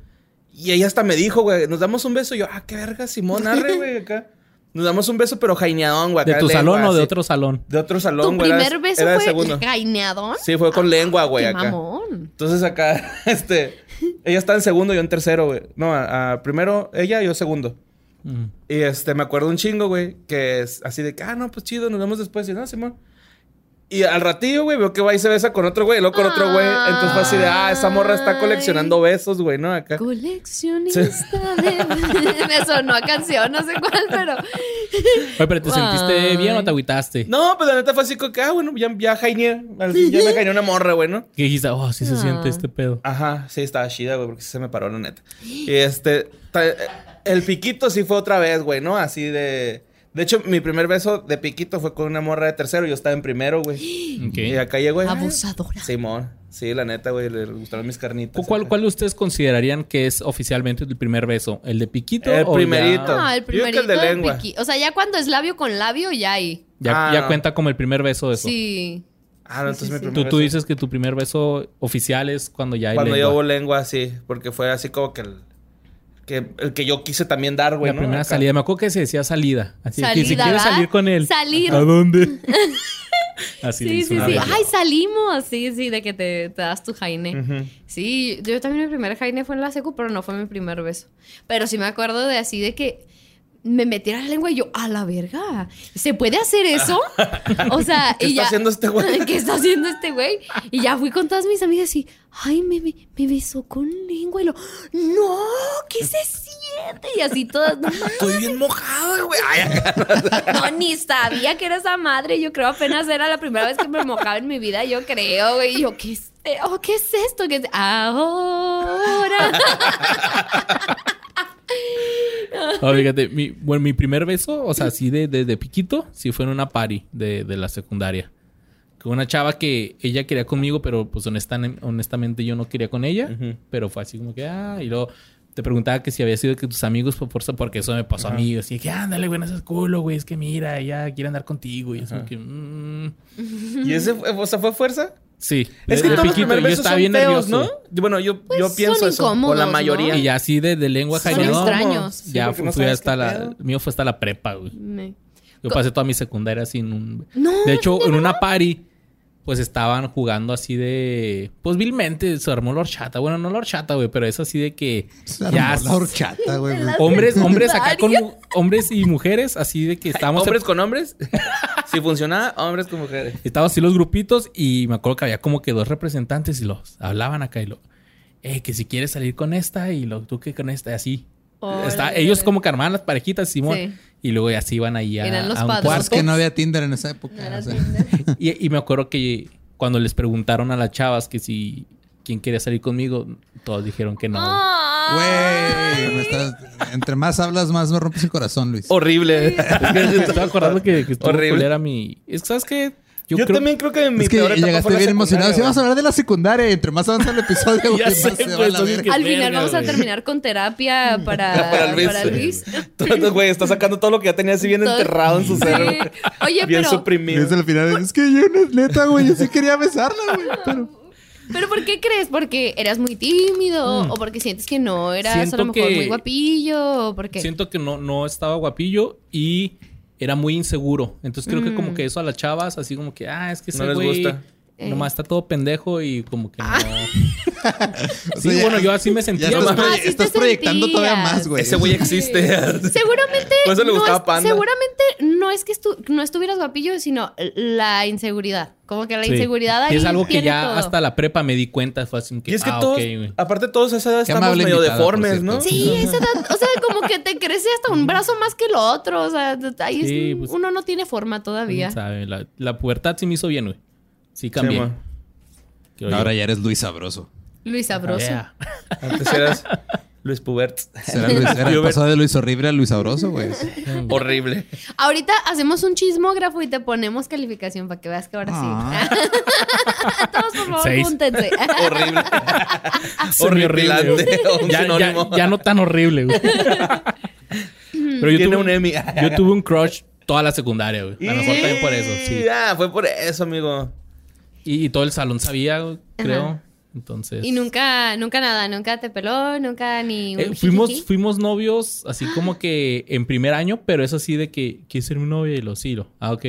Y ella hasta me dijo, güey, nos damos un beso. Y yo, ah, qué verga, Simón, arre, güey, acá. Nos damos un beso, pero jaineadón, güey. ¿De tu lengua, salón o de así. otro salón? De otro ¿Tu salón, güey. era de- primer beso era fue segundo. gaineadón? Sí, fue con lengua, güey, Qué acá. mamón. Entonces acá, este... Ella está en segundo, yo en tercero, güey. No, a- a primero ella, yo segundo. Mm. Y este, me acuerdo un chingo, güey, que es así de que, ah, no, pues chido, nos vemos después. Y no, Simón. Y al ratillo, güey, veo que va y se besa con otro güey, y luego con otro güey. Entonces fue así de, ah, esa morra está coleccionando besos, güey, ¿no? Acá. Coleccionista de... Me sonó a canción, no sé cuál, pero... Oye, pero ¿te sentiste bien o te agüitaste? No, pues la neta fue así como que, ah, bueno, ya, ya. Al fin ya me jaineé una morra, güey, ¿no? Que dijiste, oh, sí se Ah. siente este pedo. Ajá, sí, estaba chida, güey, porque sí se me paró la neta. Y este, el piquito sí fue otra vez, güey, ¿no? Así de... De hecho, mi primer beso de piquito fue con una morra de tercero. Yo estaba en primero, güey. Ok. Y acá llegó... y, "Ay, Abusadora. Simón. Sí, la neta, güey, le gustaron mis carnitas. ¿Cuál. ¿Cuál de ustedes considerarían que es oficialmente el primer beso? ¿El de piquito? El o ya- primerito. No, el Yo creo que primerito el de de lengua. piqui- O sea, ya cuando es labio con labio, ya ahí. Ya, Ah, ya no. cuenta como el primer beso eso. Sí. Ah, no, entonces Sí, mi sí, primer Tú, tú beso- dices que tu primer beso oficial es cuando ya hay Cuando yo lengua. hubo lengua, sí. Porque fue así como que el... Que, el que yo quise también dar, güey, La ¿no? primera Acá. salida. Me acuerdo que se decía salida. Así que si quieres salir con él. Salir. ¿A dónde? Así Sí, sí, sí. Ay, salimos. Sí, sí, de que te, te das tu jaine. Sí, yo también mi primer jaine fue en la secu, pero no fue mi primer beso. Pero sí me acuerdo de así de que me metiera la lengua y yo, a la verga, ¿se puede hacer eso? O sea, ¿Qué y está ya- haciendo este güey? ¿Qué está haciendo este güey? Y ya fui con todas mis amigas y, ay, me, me, me besó con lengua y lo, no, ¿qué se siente? Y así todas, no, Estoy bien mojada, güey. No, ni sabía que era esa madre. Yo creo apenas era la primera vez que me mojaba en mi vida, yo creo, güey. Y yo, ¿qué es, oh, ¿qué es esto? ¿Qué es- Ahora. No, fíjate, mi, bueno, mi primer beso, o sea, así de, de, de piquito, sí fue en una party de, de la secundaria. Con una chava que ella quería conmigo, pero pues honestan- honestamente yo no quería con ella. Ujú. Pero fue así como que, ah, y luego te preguntaba que si había sido que tus amigos por fuerza, porque eso me pasó a mí. Así que, ándale, güey, no seas culo, güey, es que mira, ella quiere andar contigo. Y es como que, mm, ¿Y ese, fue- o sea, fue fuerza? Sí, Es que de todos los piquito, primeros yo besos estaba son bien feos, nervioso. ¿no? Bueno, yo, Pues yo son pienso eso. O la ¿no? mayoría. Y ya así de, de lengua Son extraños. Sí, Ya porque fui, no fui sabes hasta qué la... pedo. El mío fue hasta la prepa, güey. Me- Yo pasé toda mi secundaria sin un... No, De hecho, en una party, pues estaban jugando así de... Pues vilmente se armó la horchata. Bueno, no la horchata, güey, pero es así de que... Se Ya... armó la horchata, güey. Hombres, hombres acá con... Hombres y mujeres, así de que estábamos... ¿Hombres con hombres? si funcionaba, hombres con mujeres. Estaban así los grupitos y me acuerdo que había como que dos representantes y los hablaban acá y lo... Eh, que si quieres salir con esta y lo, tú que con esta, y así. Está, ellos como que armaban las parejitas, Simón. Sí. Y luego ya así iban ahí a, Eran los a un padres. Cuarto. es que no había Tinder en esa época. No era o sea. Tinder. Y, y me acuerdo que cuando les preguntaron a las chavas que si quién quería salir conmigo, todos dijeron que no. Güey, estás- entre más hablas, más me rompes el corazón, Luis. Horrible. Es que estaba acordando que, que estuvo Horrible. culera mi... Es que, ¿sabes qué? Yo, creo- también creo que mi es que peor etapa llegaste fue la bien emocionado. Si vamos a hablar de la secundaria, entre más avanza el episodio, Ya más sé, se va Al final verga, vamos a terminar con terapia para, Para Luis. para Luis. Güey, está sacando todo lo que ya tenía así bien Todo- enterrado en su Sí. cerebro. Oye, bien pero, Y suprimido. es al final, es que yo no, neta, güey, yo sí quería besarla, güey. Pero... pero ¿por qué crees? ¿Porque eras muy tímido? ¿O porque sientes que no eras a lo mejor que- muy guapillo? ¿O por qué? Siento que no, no estaba guapillo y era muy inseguro. Entonces creo que como que eso a las chavas, así como que, ah, es que ese No les güey gusta. Eh. nomás está todo pendejo y como que no. O Sí, sea, bueno, yo así me sentía. Ya estás, Ah, sí estás proyectando todavía más, güey. Ese güey existe. Seguramente. Por eso le no gustaba es- Panda. Seguramente no es que estu- no estuvieras guapillo, sino la inseguridad. Como que la Sí. inseguridad Y ahí. es algo que ya todo. hasta la prepa me di cuenta. Fue así que, Y es que ah, todos, ok, güey. aparte todos a esa edad estamos medio deformes. ¿no? Sí, esa edad, o sea, como que te crece hasta un brazo más que el otro. O sea, ahí es- pues- uno no tiene forma todavía. ¿Sabe? La, la pubertad sí me hizo bien, güey. Sí cambié. oye, Ahora ya eres Luis Sabroso. Luis Sabroso. yeah. Antes eras Luis Pubert. Será Luis, era el pasado de Luis Horrible a Luis Sabroso, güey. Horrible. Ahorita hacemos un chismógrafo y te ponemos calificación para que veas que ahora Ah. sí. Todos, por favor, Seis. júntense. Horrible. Horrible, ya, ya, ya no tan horrible, güey. Pero yo tuve, un Emmy. yo tuve un crush toda la secundaria, güey. A lo mejor también por eso, sí. Ah, fue por eso, amigo. Y, y todo el salón sabía, creo. Entonces. Y nunca, nunca nada, nunca te peló, nunca ni un Eh, fuimos, fuimos novios así como que en primer año, pero es así de que quieres ser mi novia y lo sí, lo. Ah, ok.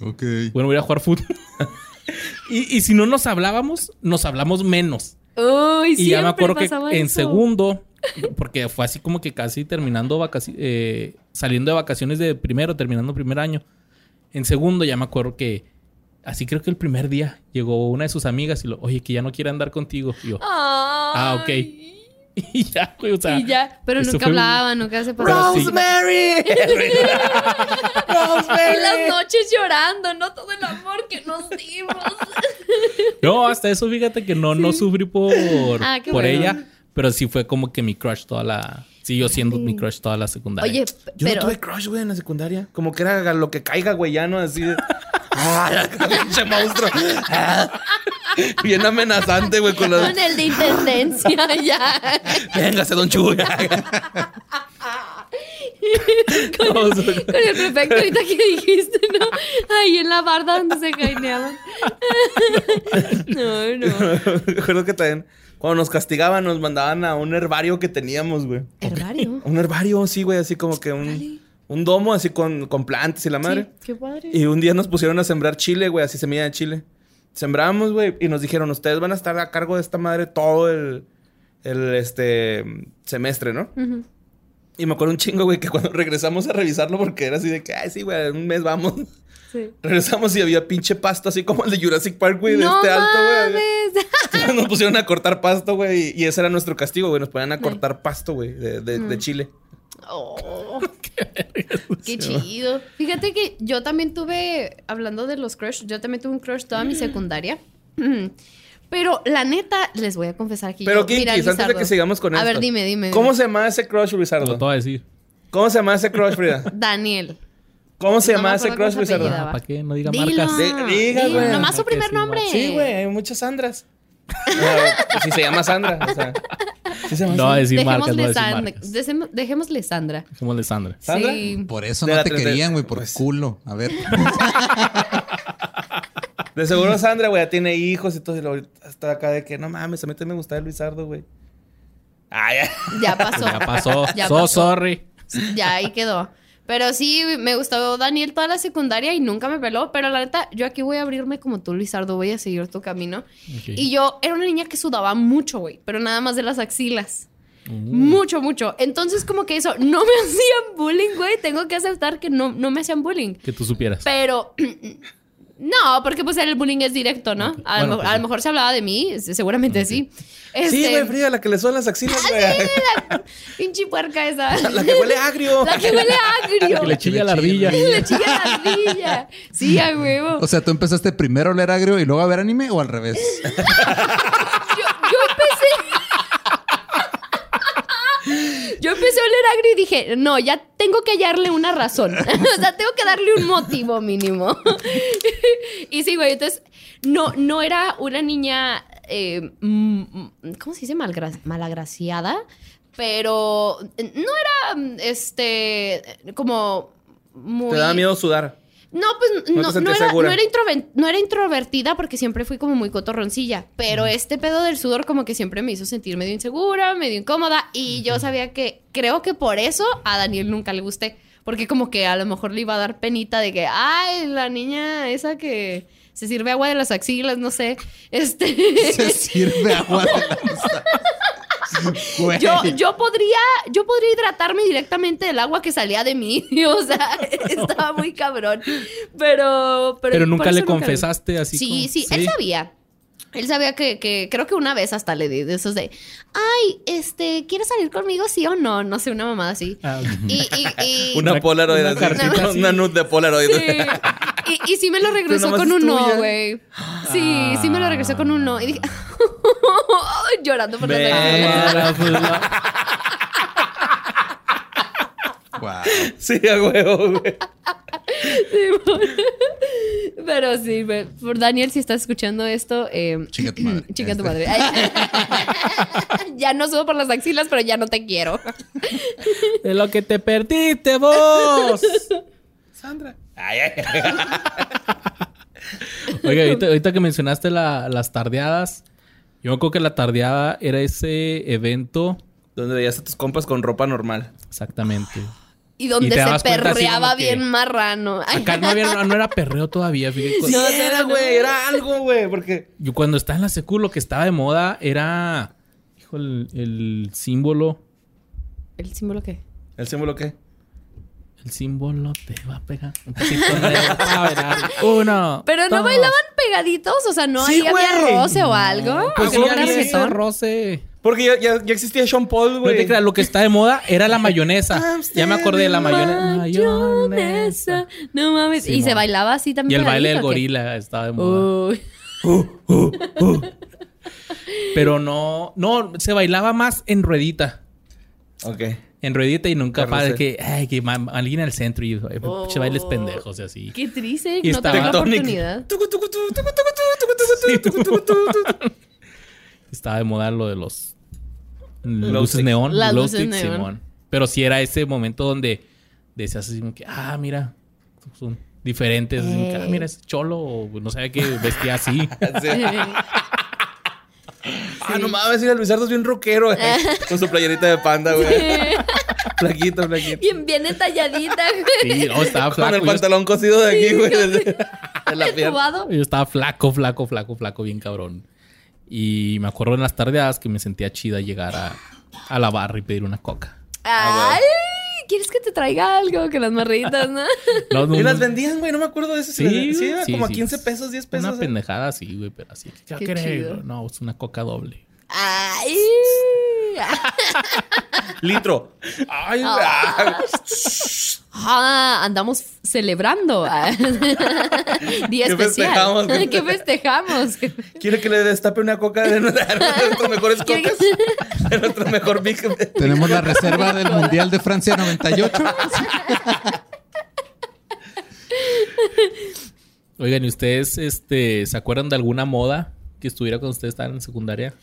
Ok. Bueno, voy a jugar fútbol. y, y si no nos hablábamos, nos hablamos menos. Uy, Y ya me acuerdo que en eso. segundo, porque fue así como que casi terminando vacaciones, saliendo de vacaciones de primero, terminando primer año. En segundo ya me acuerdo que, así creo que el primer día llegó una de sus amigas y lo, oye, que ya no quiere andar contigo. Y yo, ah, ok. Ay. Y ya, güey, o sea. y ya, pero nunca un- hablaban, nunca se pasaban. sí. ¡Rosemary! Y las noches llorando, no todo el amor que nos dimos. No, hasta eso fíjate que no, no sufrí por, Ah, por bueno. ella, pero sí fue como que mi crush toda la... Siguió siendo mi crush toda la secundaria. Oye, Yo pero no tuve crush, güey, en la secundaria. Como que era lo que caiga, güey, ya no así de... ¡Ay, pinche monstruo! Bien amenazante, güey, con los... con el de intendencia ya. Véngase, don Chuy. con, el, con el prefecto ahorita que dijiste, ¿no? Ahí en la barda donde se caineaban. no, no. Recuerdo que también cuando nos castigaban nos mandaban a un herbario que teníamos, güey. Herbario. Un herbario, sí, güey, así como que un, un domo así con, con plantas y la madre. Sí, qué padre. Y un día nos pusieron a sembrar chile, güey, así semilla de chile. Sembramos, güey, y nos dijeron, ustedes van a estar a cargo de esta madre todo el, el este, semestre, ¿no? Ujú. Y me acuerdo un chingo, güey, que cuando regresamos a revisarlo, porque era así de que, ay, sí, güey, en un mes vamos. Sí. Regresamos y había pinche pasto, así como el de Jurassic Park, güey, de no este alto, güey. Nos pusieron a cortar pasto, güey, y ese era nuestro castigo, güey. Nos ponían a cortar pasto, güey, de, de- Mm. de chile. Oh, qué chido. Fíjate que yo también tuve, hablando de los crush, yo también tuve un crush toda mi secundaria. Pero la neta, les voy a confesar aquí. Pero, yo, mira, Kinkis, antes de que sigamos con A esto. ver, dime, dime. ¿Cómo dime. se llama ese crush, Lo Rizardo? te voy a decir. ¿Cómo se llama ese crush, Frida? Daniel. ¿Cómo se No llama ese crush, cómo Rizardo? apellidaba. ¿Para qué? No diga Dilo. marcas. Di- diga, güey. Nomás su primer nombre. Sí, güey, hay muchas Sandras. Si se llama Sandra, o sea. Sí se llama No decir marcas, no decir Sandra. marcas. Dejémosle Sandra. Dejémosle Sandra. ¿Sandra? Sí. Por eso De no la te querían, güey, por pues- culo. A ver. De seguro Sandra, güey, ya tiene hijos y todo. Y luego está acá de que no mames, a mí también me gustaba el Luisardo, güey. Ay, Ya pasó. Ya pasó. Ya so pasó. sorry. Ya ahí quedó. Pero sí, me gustó Daniel toda la secundaria y nunca me peló. Pero la neta, yo aquí voy a abrirme como tú, Lizardo. Voy a seguir tu camino. Y yo era una niña que sudaba mucho, güey. Pero nada más de las axilas. Mm. Mucho, mucho. Entonces, como que eso, no me hacían bullying, güey. Tengo que aceptar que no, no me hacían bullying. Que tú supieras. Pero... No, porque pues el bullying es directo, ¿no? A, Bueno, lo, pues a sí. lo mejor se hablaba de mí, seguramente sí. Este, Sí, güey, Frida, la que le suenan las axilas, güey. Pinche puerca esa. La que huele agrio. La que huele agrio. Que le chilla la ardilla. Le chilla la ardilla. Sí, a huevo. O sea, ¿tú empezaste primero a leer agrio y luego a ver anime o al revés? yo, yo empecé. Yo empecé a oler agrio y dije, no, ya tengo que hallarle una razón. o sea, tengo que darle un motivo mínimo. y sí, güey, entonces, no, no era una niña, eh, mm, ¿cómo se dice? Malgra- malagraciada. Pero no era, este, como muy... Te da miedo sudar. No, pues No era, no era no era introvertida porque siempre fui como muy cotorroncilla. Pero este pedo del sudor como que siempre me hizo sentir medio insegura, medio incómoda. Y yo sabía que, creo que por eso a Daniel nunca le gusté. Porque como que a lo mejor le iba a dar penita de que, ay, la niña esa que se sirve agua de las axilas, no sé. Este... Se sirve agua de lanza. Güey. Yo, yo podría, yo podría hidratarme directamente del agua que salía de mí. O sea, estaba muy cabrón. Pero, pero, nunca le confesaste así Sí, como- sí, él sabía. Él sabía que, que, creo que una vez hasta le di de esos de, ay, este, ¿quieres salir conmigo sí o no? No sé, una mamada así. Ah, Y, y, y- Una Una- Polaroid una así. cartita así. Una nude de Polaroid. Sí. Y, y sí me lo regresó con un no, güey. Sí, sí me lo regresó con un no. Y dije, llorando por Ve. Ah, pues, no. Guau. Sí, a huevo, güey. Pero sí, por Daniel, si estás escuchando esto, eh, Chinga tu madre. Chinga tu madre. Ay. ya no subo por las axilas, pero ya no te quiero. De lo que te perdiste vos. Sandra. Ay, ay, Oiga, ahorita, ahorita que mencionaste la- las tardeadas, Yo me acuerdo que la tardeada era ese evento. Donde veías a tus compas con ropa normal. Exactamente. Y donde Y se perreaba que- bien marrano. Acá no, había, no era perreo todavía. fíjate. Sí, No, no, era, no. güey. Era algo, güey. Porque... Yo cuando estaba en la secu, lo que estaba de moda era. Hijo, el, el símbolo. ¿El símbolo qué? ¿El símbolo qué? El símbolo te va a pegar. Un pasito bailar. Uno. Pero no dos. bailaban pegaditos, o sea, no Sí, ahí había roce o algo. Pues sí, había roce. Porque ya, ya, ya existía Sean Paul, No güey. te creas, lo que está de moda era la mayonesa. ya me acordé de la mayonesa. Mayonesa. No mames. y se bailaba así Y también. el baile del gorila estaba de moda. Uy. Pero no, no, se bailaba más en ruedita. Ok. En ruedita y nunca para de que, ay, que alguien al centro y Oh. pinche bailes pendejos y así. Qué triste. Y no estaba- la oportunidad. Estaba de moda lo de los luces neón, Las luces neón. Simón. Pero sí era ese momento donde decías así como que, ah, mira, son diferentes. así como que, ah, mira, ese cholo, o no sabía que vestía así. Sí. Ah, no mames, mira, Luis Ardo es bien rockero, güey. Con su playerita de panda, güey. Flaquito, flaquito. Bien, bien entalladita. Sí, no, estaba Con flaco. el Yo, pantalón cosido de aquí, güey. De, de la pierna. Yo estaba flaco, flaco, flaco, flaco, bien cabrón. Y me acuerdo en las tardeadas que me sentía chida llegar a, a la barra y pedir una coca. Ah, Ay, ¿quieres que te traiga algo? Que las marritas, ¿no? No, no, Y las vendían, güey. No me acuerdo de eso. Sí, Sí, sí, era sí, como a sí. 15 pesos, 10 pesos. Una ¿eh? pendejada así, güey, pero así. ¿Qué, Qué. No, es una coca doble. Ay. Litro. Ay, güey. Ah, andamos celebrando. Ah. Día ¿Qué especial. festejamos? ¿Qué festejamos? ¿Quiere que le destape una coca de nuestras mejores ¿Quiere que- cocas? De nuestro mejor Big. Tenemos la reserva del Mundial de Francia 98. Oigan, ¿y ustedes este, se acuerdan de alguna moda que estuviera cuando ustedes estaban en secundaria?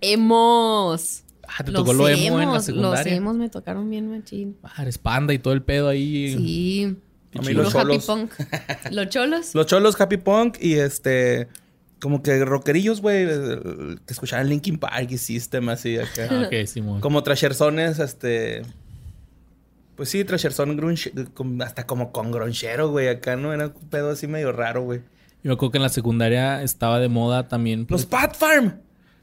Hemos. Ah, te Los tocó lo emo en la emos, Los secundaria. emos me tocaron bien machín. Ah, eres panda y todo el pedo ahí. Sí. A mí chido. los Los happy cholos. punk. Los cholos. Los cholos Happy Punk y este. Como que rockerillos, güey. Que escuchaban Linkin Park y System así acá. Ah, ok, Simón. Como trashersones, este. Pues sí, trasherzón grunge, hasta como con gronchero, güey. Acá no era un pedo así medio raro, güey. Yo me acuerdo que en la secundaria estaba de moda también. Los pues, Pat Farm.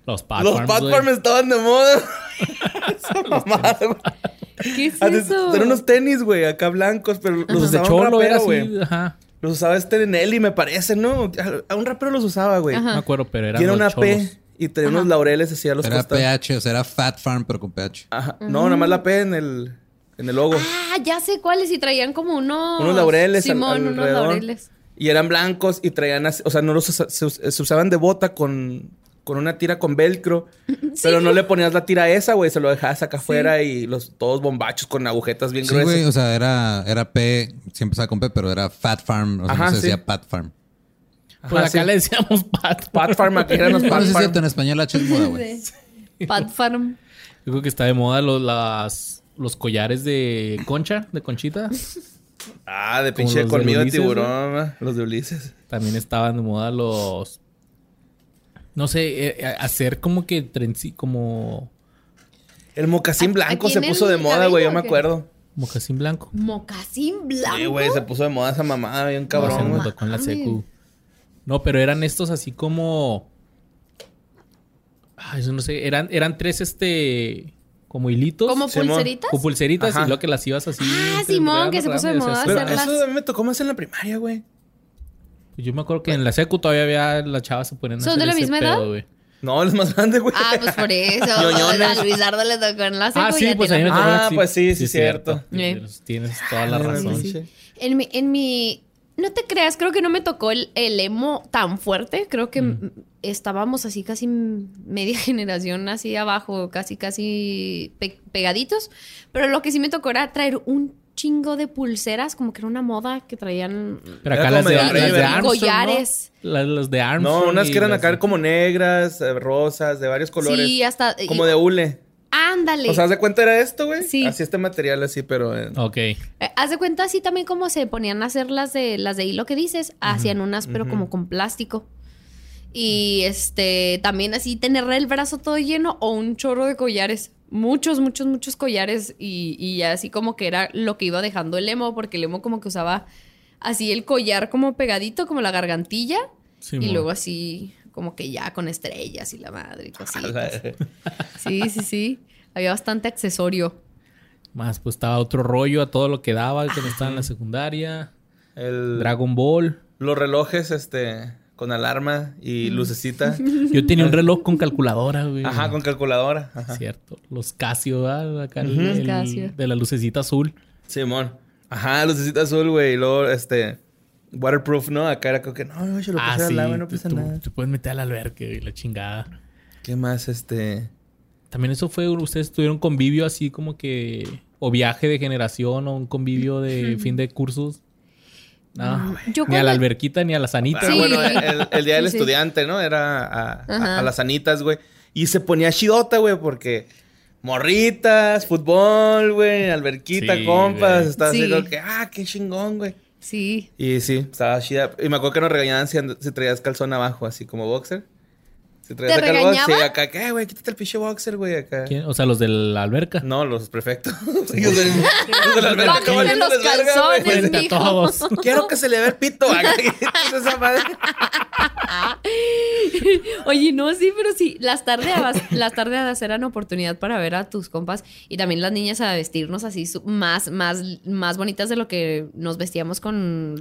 Los Pat Los. Farm estaban de moda. Esa mamada, güey. ¿Qué es Antes eso? Eran unos tenis, güey, acá blancos, pero los Los de cholo rapero, güey. Ajá. Los usaba este Nelly, me parece, ¿no? A- un rapero los usaba, güey. No me acuerdo, pero eran Y era los una cholos. P y tenía unos laureles así a los Era costados. PH, o sea, era Fat Farm, pero con PH. Ajá. No, nada más la P en el, en el logo. Ah, ya sé cuáles. Y traían como unos... Unos laureles al- Simón, unos alrededor. laureles. Y eran blancos y traían así, o sea, no los usa- se, se usaban de bota con, con una tira con velcro. Pero no le ponías la tira esa, güey, se lo dejabas acá afuera y los todos bombachos con agujetas bien Sí, güey, gruesas. o sea, era, era P, siempre estaba con P, pero era Fat Farm, o sea, Ajá, no se sí. decía Pat Farm. Pues Ajá, acá sí. le decíamos Pat. Pat Farm, aquí eran los No, Pat es Farm. cierto, en español H es moda, güey. Pat Farm. Yo creo que está de moda los, las, los collares de concha, de conchita. Ah, de pinche de colmillo de Ulises, tiburón, ¿verdad? los de Ulises. También estaban de moda los. No sé, eh, eh, hacer como que trenci, como El mocasín ¿A- blanco se puso de moda, güey, yo me acuerdo. mocasín blanco. Mocasín blanco. Sí, güey, se puso de moda esa mamada bien No, se cabrón, me güey. tocó en la secu. No, pero eran estos así como. Ay, eso no sé. Eran, eran tres, este. Como hilitos. ¿Como pulseritas? Con pulseritas Ajá. y lo que las ibas así. Ah, Simón, que se puso de moda Pero hacerlas. eso a mí me tocó más en la primaria, güey. Yo me acuerdo que en la secu todavía había las chavas se ponían a ¿Son hacer de la ese misma pedo, edad? güey. No, él es más grande, güey. Ah, pues por eso. Ñoñones. a Luis Ardo le tocó en la secu Ah, y sí, pues a mí me tocó. Ah, pues sí, sí, es cierto. Tienes, tienes toda la Ay, no, razón. sí. sí. En mi, en mi. No te creas, creo que no me tocó el, el emo tan fuerte. Creo que Mm. estábamos así casi media generación así abajo, casi, casi pe- pegaditos. Pero lo que sí me tocó era traer un chingo de pulseras, como que era una moda que traían Pero acá las de, las de River. Armstrong, collares. ¿no? Las, las de Armstrong. No, unas que eran acá de- como negras, eh, rosas, de varios colores. Sí, hasta. Como y- de hule. Ándale. O sea, ¿haz de cuenta era esto, güey? Sí. Así este material así, pero... en- Ok. Eh, Haz de cuenta así también como se ponían a hacer las de las de hilo que dices, hacían unas pero como con plástico. Y este, también así tener el brazo todo lleno o un chorro de collares. Muchos, muchos, muchos collares. Y, y así como que era lo que iba dejando el emo, porque el emo como que usaba así el collar como pegadito, como la gargantilla. Sí, y mo. luego así como que ya con estrellas y la madre y cositas. Sí, sí, sí. Había bastante accesorio. Más, pues estaba otro rollo a todo lo que daba cuando estaba en la secundaria. El, Dragon Ball. los relojes, este, con alarma y lucecita. Yo tenía un reloj con calculadora, güey. Ajá, con calculadora. Ajá. Cierto. Los Casio, ¿verdad? Acá el- Casio. de la lucecita azul. Simón. Ajá, lucecita azul, güey. Y luego, este, waterproof, ¿no? Acá era como que, no, no, yo lo ah, puse sí. al agua, no pasa tú, nada. Te puedes meter al albergue y la chingada. ¿Qué más, este? También eso fue, ustedes tuvieron convivio así como que, o viaje de generación o un convivio de fin de cursos. No, Yo ni a la alberquita ni a la sanita. Ah, Sí. bueno, el, el día del Sí, sí. estudiante, ¿no? Era a, a- Ajá. a las anitas, güey. Y se ponía chidota, güey, porque morritas, fútbol, güey, alberquita, Sí, compas. güey. Estaba así como que, ah, qué chingón, güey. Sí. Y sí, estaba chida. Y me acuerdo que nos regañaban si, si traías calzón abajo, así como boxer. Si traías ¿Te acá el box- regañaban? Sí, acá, ¿qué, güey? Quítate el pinche boxer, güey, acá. ¿Quién? O sea, los de la alberca. No, los prefectos. De- los de la alberca, Bájenle ¿cómo les los verga, calzones, Frente a mijo. todos. Quiero que se le vea el pito. acá. Esa madre. Oye, no, sí, pero sí, las tardeadas, las tardeadas eran oportunidad para ver a tus compas y también las niñas a vestirnos así más, más, más bonitas de lo que nos vestíamos con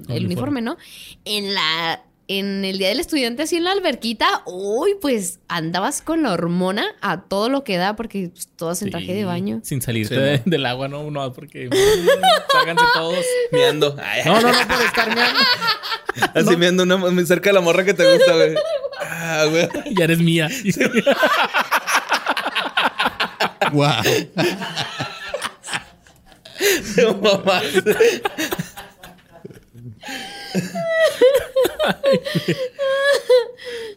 el Uniforme. uniforme, ¿no? En la, en el día del estudiante, así en la alberquita, uy, pues andabas con la hormona a todo lo que da, porque pues, todas en traje Sí, de baño. Sin salirte Sí, de- ¿no? del agua, no, no, porque ságanse todos. Miando. Ay, No, no, no por estar meando. Así viendo una muy cerca de la morra que te gusta, güey. Ah, güey. Ya eres mía. Wow.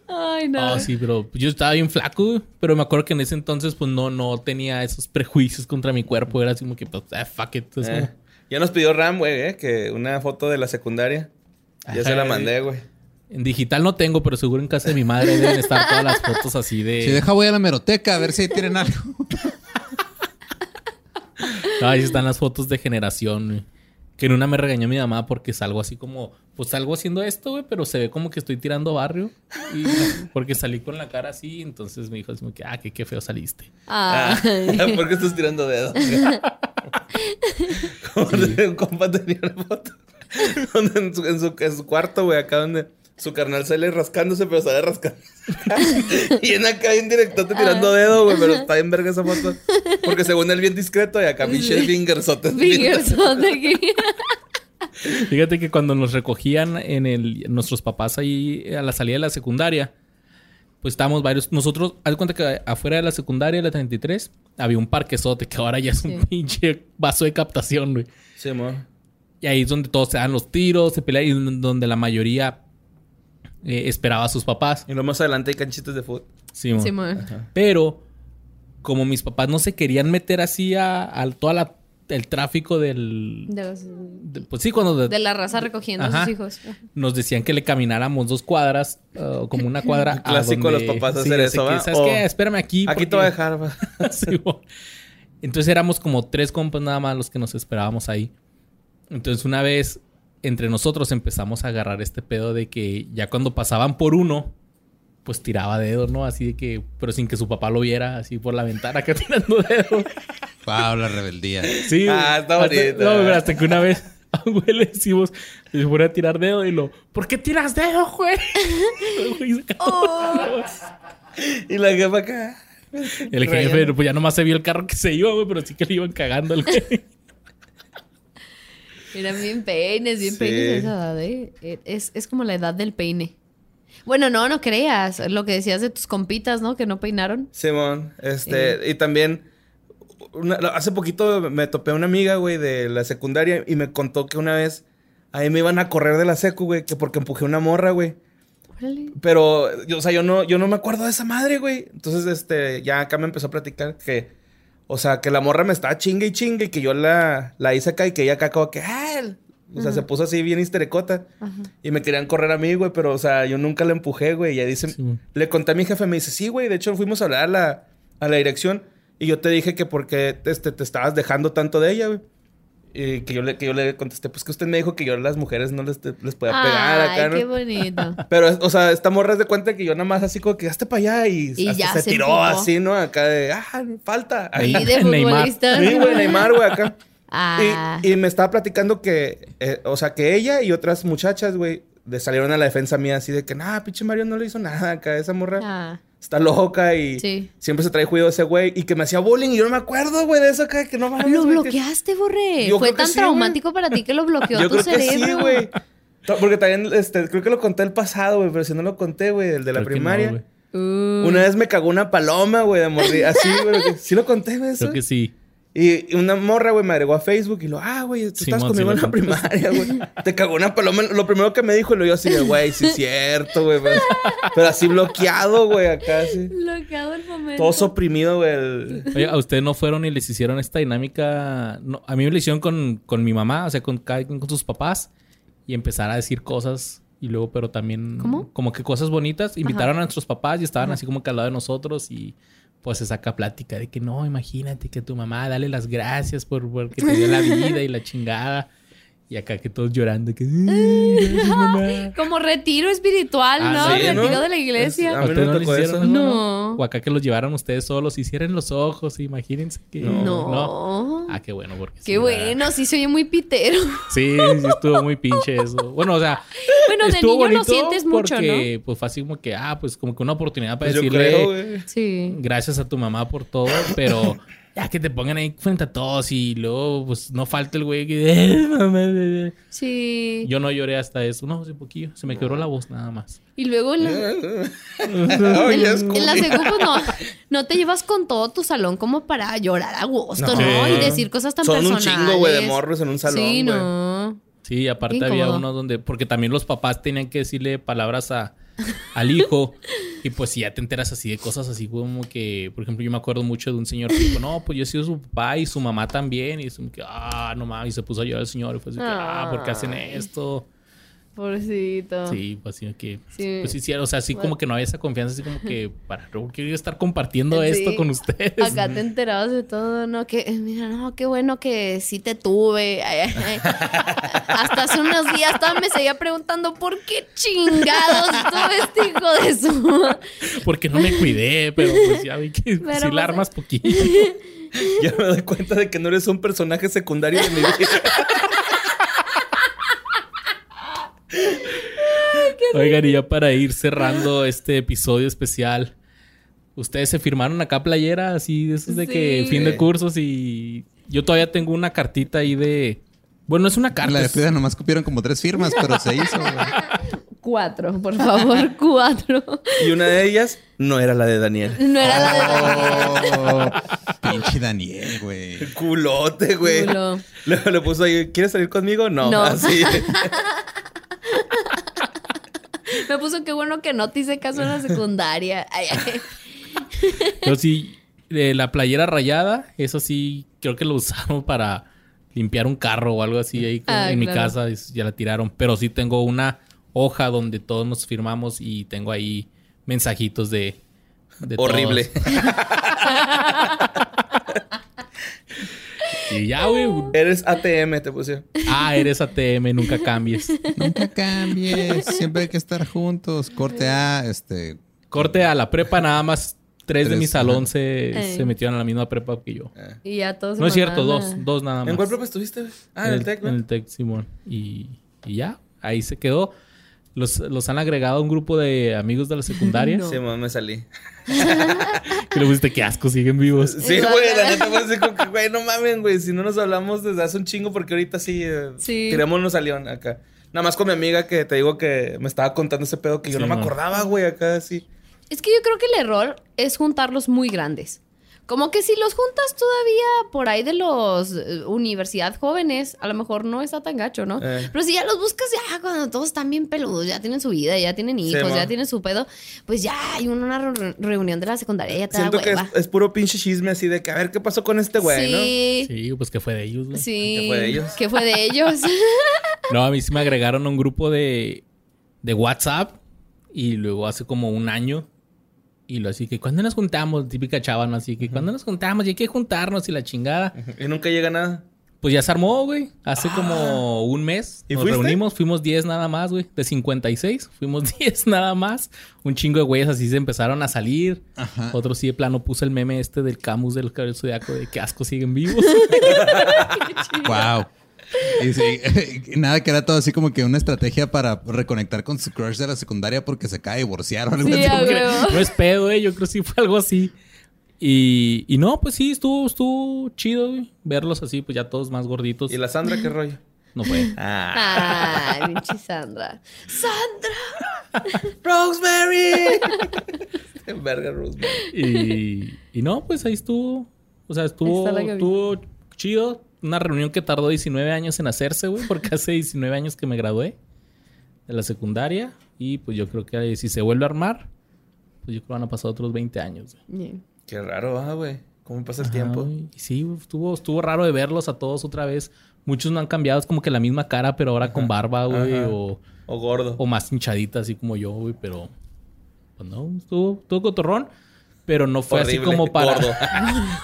Ay, no. Oh, sí, pero yo estaba bien flaco, güey. pero me acuerdo que en ese entonces, pues no, no tenía esos prejuicios contra mi cuerpo. Era así como que, pues, ah, fuck it. Es Eh, como- Ya nos pidió Ram, güey, eh, que una foto de la secundaria. Ya se la mandé, güey. En digital no tengo, pero seguro en casa de mi madre deben estar todas las fotos así de. Si deja voy a la meroteca a ver si ahí tienen algo. No, ahí están las fotos de generación, güey. Que en una me regañó mi mamá porque salgo así como, pues salgo haciendo esto, güey, pero se ve como que estoy tirando barrio. Y porque salí con la cara así, entonces me dijo así como que, ah, que qué feo saliste. Ah, Ay. ¿Por qué estás tirando dedos? Como de un compa tenía una foto. Donde en su, en su, en su cuarto, güey, acá donde su carnal sale rascándose, pero sale rascando. y en acá en directote tirando dedo, güey, pero está bien verga esa foto. Porque según él bien discreto y acá Michelle Fingersote. Fingers son de aquí. Fíjate que cuando nos recogían en el, nuestros papás ahí a la salida de la secundaria, pues estábamos varios. Nosotros, haz cuenta que afuera de la secundaria, la 33, había un parquezote que ahora ya es un Sí. pinche vaso de captación, güey. Sí, mo. Y ahí es donde todos se dan los tiros, se pelean y donde la mayoría eh, esperaba a sus papás. Y luego más adelante hay canchitas de fútbol. Sí. Simón. Pero como mis papás no se querían meter así a, a toda la el tráfico del De, los- de- pues sí cuando de- de la raza recogiendo Ajá. a sus hijos. nos decían que le camináramos dos cuadras uh, como una cuadra a Clásico de donde- los papás sí, hacer eso, que, ¿va? ¿Sabes O- qué? Espérame aquí. Aquí te porque- voy a dejar, va. Sí, mo. Entonces éramos como tres compas nada más los que nos esperábamos ahí. Entonces una vez entre nosotros empezamos a agarrar este pedo de que ya cuando pasaban por uno, pues tiraba dedo, ¿no? Así de que, pero sin que su papá lo viera, así por la ventana acá tirando dedo. Wow, la rebeldía. Sí. Ah, está Hasta- bonito. No, pero hasta que una vez a un güey le decimos, le pone a tirar dedo y lo, ¿por qué tiras dedo, güey? Oh. Y la jefa acá. El jefe, pues ya nomás se vio el carro que se iba, güey, pero sí que le iban cagando al güey. Eran bien peines, bien Sí. peines a esa edad, ¿eh? Es, es como la edad del peine. Bueno, no, no creas. Lo que decías de tus compitas, ¿no? Que no peinaron. Simón, este, y también una- hace poquito me topé a una amiga, güey, de la secundaria y me contó que una vez ahí me iban a correr de la secu, güey, que porque empujé una morra, güey. Órale. Pero, yo, o sea, yo no, yo no me acuerdo de esa madre, güey. Entonces, este, ya acá me empezó a platicar que, o sea, que la morra me estaba chingue y chingue y que yo la, la hice acá y que ella acá como que, ah, O sea, se puso así bien histerecota. Y me querían correr a mí, güey, pero, o sea, yo nunca la empujé, güey. Y ella dice, Sí. le conté a mi jefe, me dice, sí, güey, de hecho fuimos a hablar a la, a la dirección. Y yo te dije que porque este, te estabas dejando tanto de ella, güey. Y que yo, le, que yo le contesté, pues que usted me dijo que yo a las mujeres no les, les podía pegar Ay, acá, ¿no? qué bonito. Pero, o sea, esta morra es de cuenta que yo nada más así como que hazte para allá y, Y hasta ya se, se tiró empujó. así, ¿no? Acá de, ah, falta. Y Ahí. de Neymar. futbolista. Sí, güey, Neymar, güey, acá. Ah. Y, y me estaba platicando que, eh, o sea, que ella y otras muchachas, güey, de- salieron a la defensa mía así de que, nah, pinche Mario no le hizo nada acá, esa morra Ah. Está loca y Sí. siempre se trae juicio ese güey y que me hacía bullying y yo no me acuerdo, güey, de eso acá, que no mames. Lo que- bloqueaste, Borre. Yo Fue que tan sí, traumático para ti que lo bloqueó Yo tu creo que cerebro. sí, güey. Porque también, este, creo que lo conté el pasado, güey, pero si no lo conté, güey, el de la Creo que no, primaria. Uh, una vez me cagó una paloma, güey, de morir. Así, güey. que- Sí lo conté, güey. Creo que sí. Y una morra, güey, me agregó a Facebook y lo, ah, güey, tú estás Simón, conmigo sí en la primaria, güey. Te cagó una paloma. Lo primero que me dijo, y lo yo así de, güey, sí es cierto, güey. Pero, pero así bloqueado, güey, acá, así. Bloqueado el momento. Todo oprimido, güey. el- Oye, ¿a ustedes no fueron y les hicieron esta dinámica? No, a mí me lo hicieron con, con mi mamá, o sea, con, cada quien con sus papás. Y empezar a decir cosas y luego, pero también... ¿Cómo? Como que cosas bonitas. Invitaron a nuestros papás y estaban así como que al lado de nosotros y... Pues se saca plática de que no, imagínate que tu mamá, dale las gracias por, por que te dio la vida y la chingada. Y acá que todos llorando, que... Como retiro espiritual, Ah, ¿no? sí, retiro ¿no? de la iglesia. A ¿A mí ustedes no no tocó hicieron eso. No. O acá que los llevaron ustedes solos y cierren los ojos, imagínense que... No. Ah, qué bueno, porque... Qué sí, bueno, sí se oye muy pitero. Sí, sí estuvo muy pinche eso. Bueno, o sea, Bueno, de niño lo sientes mucho, porque pues fue así como que, ah, pues como que una oportunidad para Pues yo decirle creo. Sí. gracias a tu mamá por todo, pero ya que te pongan ahí frente a todos y luego pues no falta el güey que. Sí. yo no lloré hasta eso, no, hace poquillo, se me quebró la voz nada más. Y luego en la, es en la secu, pues, no, no te llevas con todo tu salón como para llorar a gusto, ¿no? No. Y decir cosas tan Son un personales. chingo, güey, de morros en un salón, Sí, no. Sí, aparte había uno donde, porque también los papás tenían que decirle palabras a, al hijo. y pues si ya te enteras así de cosas así como que, por ejemplo, yo me acuerdo mucho de un señor que dijo, no, pues yo he sido su papá y su mamá también. Y es como que, ah, no mames, y se puso a llorar el señor. Y fue así que, ah, ¿por qué hacen Ay. esto? Pobrecito. Sí, pues así que, Sí. pues sí, sí, o sea, así como que no había esa confianza, así como que, para, no quiero estar compartiendo Sí. esto con ustedes. Acá te enterabas de todo, ¿no? Que, eh, mira, no, qué bueno que sí te tuve. Ay, ay, ay. Hasta hace unos días todavía me seguía preguntando por qué chingados tuve este hijo de su... Porque no me cuidé, pero pues ya vi que Pero, sí pues, la armas poquito. Ya me doy cuenta de que no eres un personaje secundario de mi vida. Oigan, y ya para ir cerrando este episodio especial, ustedes se firmaron acá playera, así de esos de que fin de cursos y yo todavía tengo una cartita ahí de... Bueno, es una carta. La de es- Frida nomás copiaron como tres firmas, pero se hizo, güey. Cuatro, por favor, cuatro. Y una de ellas no era la de Daniel. No era la de Daniel. Oh, pinche Daniel, güey. Culote, güey. Culo. Le, le puso ahí, ¿quieres salir conmigo? No. No. Así. Me puso qué bueno que no te hice caso en la secundaria. Ay, ay. Yo sí, de la playera rayada, eso sí, creo que lo usaron para limpiar un carro o algo así ahí con- Ah, en mi casa, es- ya la tiraron. Pero sí tengo una hoja donde todos nos firmamos y tengo ahí mensajitos de... de todos. Horrible. Y ya, güey. Eres ATM, te puse. Ah, eres ATM, nunca cambies. Nunca cambies. Siempre hay que estar juntos. Corte A, este. Corte a la prepa, nada más tres, de mi salón se, se metieron a la misma prepa que yo. Y ya todos No es cierto, dos, dos nada más. ¿En cuál propio estuviste? Ah, en el Tec, ¿no? En el Tec, Simón. Y, y ya, ahí se quedó. Los, los han agregado a un grupo de amigos de la secundaria. No. Sí, mamá, me salí. Que le pusiste que asco, siguen vivos. Sí, güey, la neta fue así como que, güey, no mamen, güey. Si no nos hablamos desde hace un chingo, porque ahorita sí, eh, Sí. tirémonos a León acá. Nada más con mi amiga que te digo que me estaba contando ese pedo que yo Sí, no me acordaba, güey, acá así. Es que yo creo que el error es juntarlos muy grandes. Como que si los juntas todavía por ahí de los eh, universidad jóvenes, a lo mejor no está tan gacho, ¿no? Eh. Pero si ya los buscas ya cuando todos están bien peludos, ya tienen su vida, ya tienen hijos, ya tienen su pedo, pues ya hay una re- reunión de la secundaria, ya te da Siento que es, puro pinche chisme así de que a ver qué pasó con este güey, ¿no? sí, Sí, pues que fue de ellos, güey. sí. ¿Qué fue de ellos? ¿Qué fue de ellos? No, a mí sí me agregaron a un grupo de, de WhatsApp y luego hace como un año. Y lo así que, ¿cuándo nos juntamos? Típica chava, ¿no? Así que, ¿cuándo nos juntamos? Y hay que juntarnos y la chingada. Y nunca llega nada. Pues ya se armó, güey. Hace como un mes. ¿Y nos fuiste? reunimos, fuimos 10 nada más, güey. De 56, fuimos 10 nada más. Un chingo de güeyes así se empezaron a salir. Ajá. Otro sí de plano puso el meme este del Camus del cabello zodiaco de que asco siguen vivos. Wow. Y sí, nada que era todo así como que una estrategia para reconectar con su crush de la secundaria porque se acaba de divorciar o algo Sí, así. no es pedo, güey. Yo creo que sí fue algo así. Y, y no, pues sí, estuvo, estuvo chido, güey. Verlos así, pues ya todos más gorditos. ¿Y la Sandra qué rollo? No fue. Ah. Ay, pinche Sandra. ¡Sandra! ¡Rosemary! Verga, Rosemary. Y, y no, pues ahí estuvo. O sea, estuvo, estuvo chido. Una reunión que tardó 19 años en hacerse, güey, porque hace 19 años que me gradué de la secundaria. Y pues yo creo que si se vuelve a armar, pues yo creo que van a pasar otros 20 años. güey. Qué raro, ah, güey. ¿Cómo pasa el Ajá, tiempo? güey. Sí, güey, estuvo, estuvo raro de verlos a todos otra vez. Muchos no han cambiado, es como que la misma cara, pero ahora con barba, güey, Ajá. o, O gordo. o más hinchadita, así como yo, güey, pero pues no, estuvo, estuvo cotorrón, pero no fue así como para. Gordo.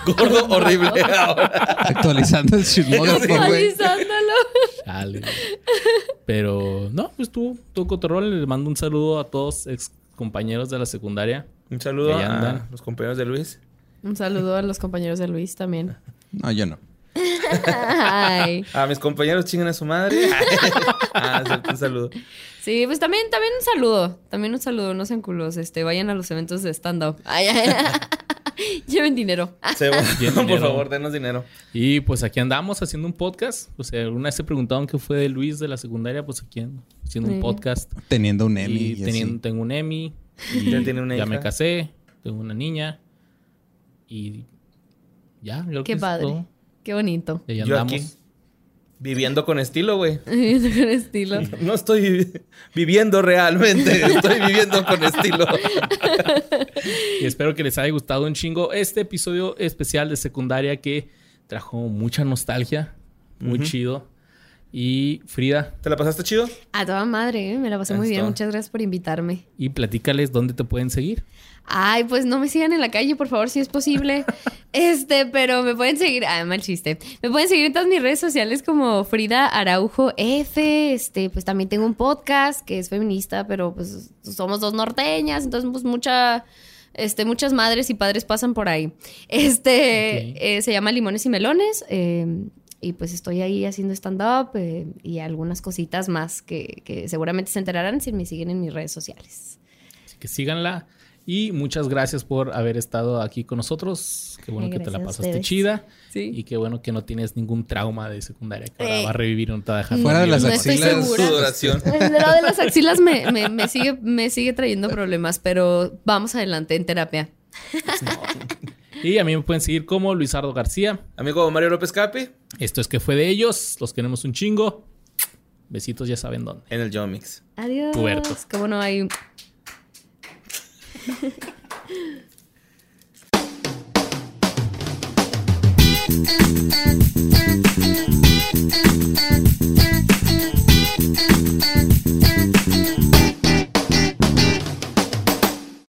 gordo, horrible. Ahora. Actualizando el chismógrafo, güey. Actualizándolo. Pero no, pues estuvo, estuvo cotorrón. Les mando un saludo a todos ex compañeros de la secundaria. Un saludo a los compañeros de Luis. Un saludo a los compañeros de Luis también. No, yo no. Ay. A mis compañeros chingan a su madre. ah, un saludo. Sí, pues también, también un saludo. También un saludo, no sean culos. Este, vayan a los eventos de stand-up. Lleven dinero. Se- por dinero. favor, denos dinero. Y pues aquí andamos haciendo un podcast. O sea, alguna vez se preguntaron qué fue de Luis de la secundaria, pues aquí ando, haciendo un podcast. Teniendo un Emmy. y Y teniendo, así. tengo un Emmy. Y Ya tiene una ya me casé. Tengo una niña. Y ya, yo creo que Qué es padre. Qué bonito. Y ahí Yo andamos. aquí. Viviendo con estilo, güey. Con estilo. No estoy vi- viviendo realmente, estoy viviendo con estilo. Y espero que les haya gustado un chingo este episodio especial de secundaria que trajo mucha nostalgia. Muy chido. Y Frida, ¿Te la pasaste chido? A toda madre, ¿eh? me la pasé muy bien. Muchas gracias por invitarme. y platícales dónde te pueden seguir. Ay, pues no me sigan en la calle, por favor, si es posible. este, pero me pueden seguir. Ah, mal chiste. Me pueden seguir en todas mis redes sociales como Frida Araujo F. Este, pues también tengo un podcast que es feminista, pero pues somos dos norteñas, entonces pues mucha. Este, muchas madres y padres pasan por ahí. Este eh, se llama Limones y Melones. eh, y pues estoy ahí haciendo stand-up eh, y algunas cositas más que, que seguramente se enterarán si me siguen en mis redes sociales. Así que síganla. Y muchas gracias por haber estado aquí con nosotros. Qué bueno Ay, que te la pasaste chida. Sí. Y qué bueno que no tienes ningún trauma de secundaria que ahora Eh. va a revivir y no te va a dejar Fuera de las No axilas. Sudoración. El lado de las axilas me, me- me sigue, me sigue trayendo problemas, pero vamos adelante en terapia. Y a mí me pueden seguir como Luisardo García. Amigo Mario López Capi. Esto es que fue de ellos. Los queremos un chingo. Besitos, ya saben dónde. En el Yomix. Adiós. Puertos. Como no hay.